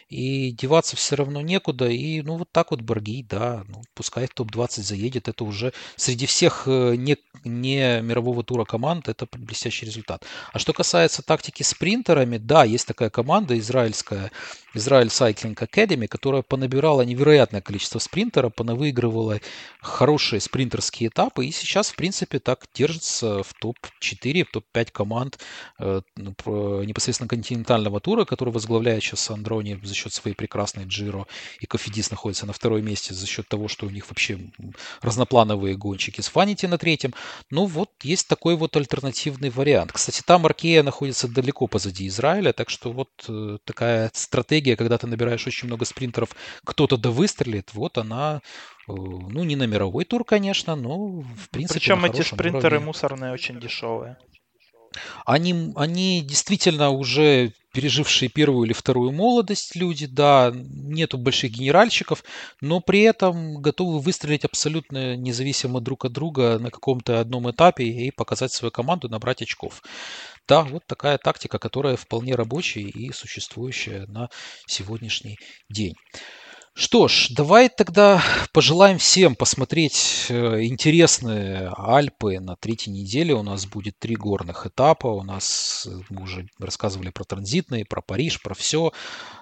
и деваться все равно некуда. И ну вот так вот Баргей, да, ну пускай в топ-20 заедет, это уже среди всех э, не, не мирового тура команд, это блестящий результат. А что касается касается тактики спринтерами, да, есть такая команда израильская, Израиль Cycling Academy, которая понабирала невероятное количество спринтеров, понавыигрывала хорошие спринтерские этапы и сейчас, в принципе, так держится в топ-4, в топ-5 команд э, ну, непосредственно континентального тура, который возглавляет сейчас Андрони за счет своей прекрасной Джиро, и Кофидис находится на втором месте за счет того, что у них вообще разноплановые гонщики с Фанити на третьем. Ну вот, есть такой вот альтернативный вариант. Кстати, там Аркея находится далеко позади Израиля, так что вот э, такая стратегия, когда ты набираешь очень много спринтеров, кто-то да выстрелит, вот она, э, ну, не на мировой тур, конечно, но в принципе Причем эти спринтеры уровне. мусорные очень дешевые. Они, они действительно уже пережившие первую или вторую молодость люди, да, нету больших генеральщиков, но при этом готовы выстрелить абсолютно независимо друг от друга на каком-то одном этапе и показать свою команду, набрать очков. Да, вот такая тактика, которая вполне рабочая и существующая на сегодняшний день. Что ж, давай тогда пожелаем всем посмотреть э, интересные Альпы на третьей неделе. У нас будет три горных этапа. У нас э, мы уже рассказывали про транзитные, про Париж, про все.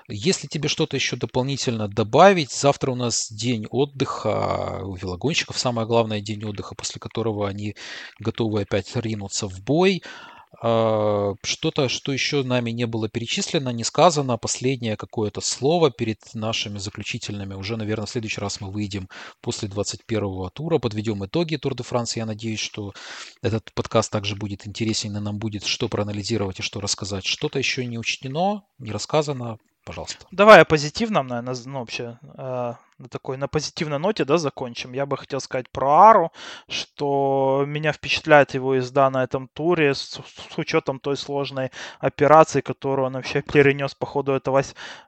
Если тебе что-то еще дополнительно добавить, завтра у нас день отдыха. У велогонщиков самое главное день отдыха, после которого они готовы опять ринуться в бой. А, что-то, что еще нами не было перечислено, не сказано, последнее какое-то слово перед нашими заключительными. Уже, наверное, в следующий раз мы выйдем после 21-го тура, подведем итоги Тур де Франции. Я надеюсь, что этот подкаст также будет интересен, и нам будет что проанализировать и что рассказать. Что-то еще не учтено, не рассказано, пожалуйста. Давай о позитивном, наверное, ну, вообще э, на такой, на позитивной ноте, да, закончим. Я бы хотел сказать про Ару, что меня впечатляет его езда на этом туре с, с учетом той сложной операции, которую он вообще перенес по ходу этого, э,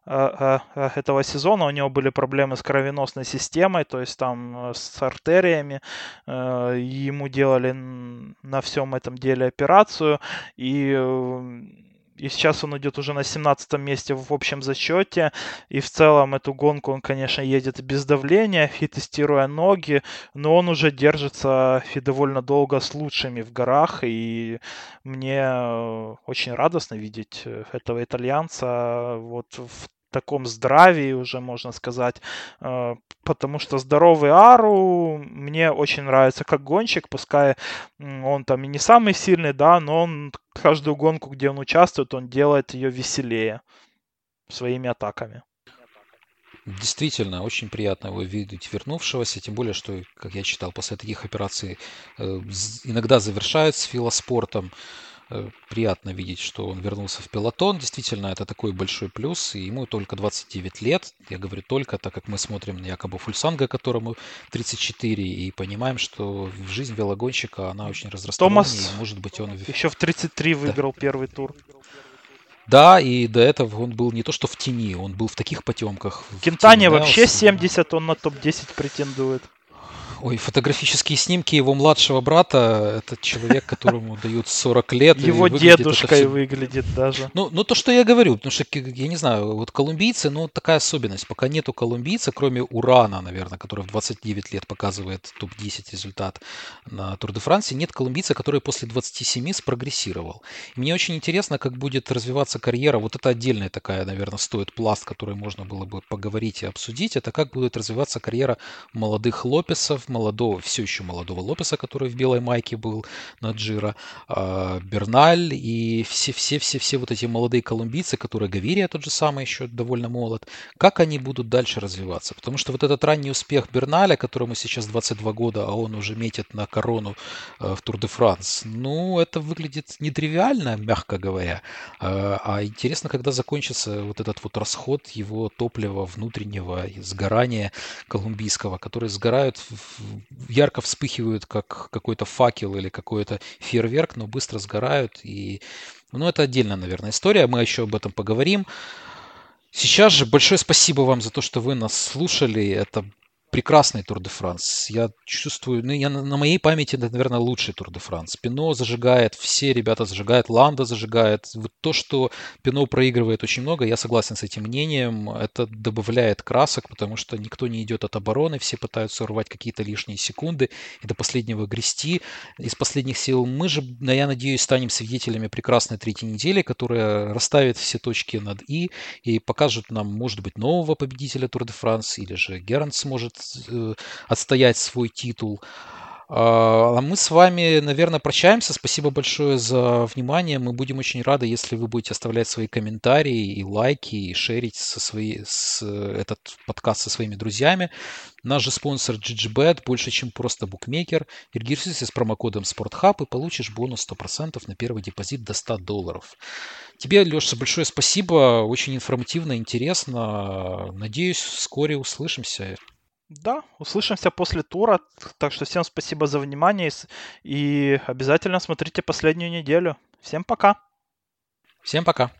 э, этого сезона. У него были проблемы с кровеносной системой, то есть там э, с артериями. Э, ему делали на всем этом деле операцию. И и сейчас он идет уже на 17 месте в общем зачете. И в целом эту гонку он, конечно, едет без давления, и тестируя ноги, но он уже держится и довольно долго с лучшими в горах. И мне э, очень радостно видеть э, этого итальянца вот в таком здравии уже, можно сказать, э, потому что здоровый Ару мне очень нравится как гонщик, пускай он там и не самый сильный, да, но он каждую гонку, где он участвует, он делает ее веселее своими атаками. Действительно, очень приятно его видеть вернувшегося, тем более, что, как я читал, после таких операций э, иногда завершают с филоспортом. Приятно видеть, что он вернулся в пилотон. Действительно, это такой большой плюс. И ему только 29 лет. Я говорю только, так как мы смотрим на якобы Фульсанга, которому 34, и понимаем, что жизнь велогонщика, она очень разносторонняя. Томас, может быть, он... Еще в 33 выиграл да. первый тур. Да, и до этого он был не то что в тени, он был в таких потемках. Кентане вообще 70, он на топ-10 претендует. Ой, фотографические снимки его младшего брата, это человек, которому дают 40 лет. Его дедушкой все... выглядит даже. Ну, ну, то, что я говорю, потому что, я не знаю, вот колумбийцы, ну, такая особенность. Пока нету колумбийца, кроме Урана, наверное, который в 29 лет показывает топ-10 результат на Тур де Франсе, нет колумбийца, который после 27 спрогрессировал. И мне очень интересно, как будет развиваться карьера. Вот это отдельная такая, наверное, стоит пласт, который можно было бы поговорить и обсудить. Это как будет развиваться карьера молодых Лопесов, молодого, все еще молодого Лопеса, который в белой майке был на Джира, а, Берналь и все-все-все-все вот эти молодые колумбийцы, которые Гавирия тот же самый еще довольно молод, как они будут дальше развиваться? Потому что вот этот ранний успех Берналя, которому сейчас 22 года, а он уже метит на корону а, в Тур де Франс, ну, это выглядит нетривиально, мягко говоря. А, а интересно, когда закончится вот этот вот расход его топлива внутреннего, сгорания колумбийского, которые сгорают в ярко вспыхивают, как какой-то факел или какой-то фейерверк, но быстро сгорают. И, ну, это отдельная, наверное, история. Мы еще об этом поговорим. Сейчас же большое спасибо вам за то, что вы нас слушали. Это прекрасный Тур де Франс. Я чувствую, ну, я на, моей памяти, это, наверное, лучший Тур де Франс. Пино зажигает, все ребята зажигают, Ланда зажигает. Вот то, что Пино проигрывает очень много, я согласен с этим мнением. Это добавляет красок, потому что никто не идет от обороны, все пытаются урвать какие-то лишние секунды и до последнего грести. Из последних сил мы же, я надеюсь, станем свидетелями прекрасной третьей недели, которая расставит все точки над «и» и покажет нам, может быть, нового победителя Тур де Франс, или же Герант сможет отстоять свой титул. А мы с вами, наверное, прощаемся. Спасибо большое за внимание. Мы будем очень рады, если вы будете оставлять свои комментарии и лайки, и шерить со свои, с, этот подкаст со своими друзьями. Наш же спонсор GGBet больше, чем просто букмекер. Регистрируйся с промокодом SportHub и получишь бонус 100% на первый депозит до 100 долларов. Тебе, Леша, большое спасибо. Очень информативно, интересно. Надеюсь, вскоре услышимся. Да, услышимся после тура. Так что всем спасибо за внимание и обязательно смотрите последнюю неделю. Всем пока. Всем пока.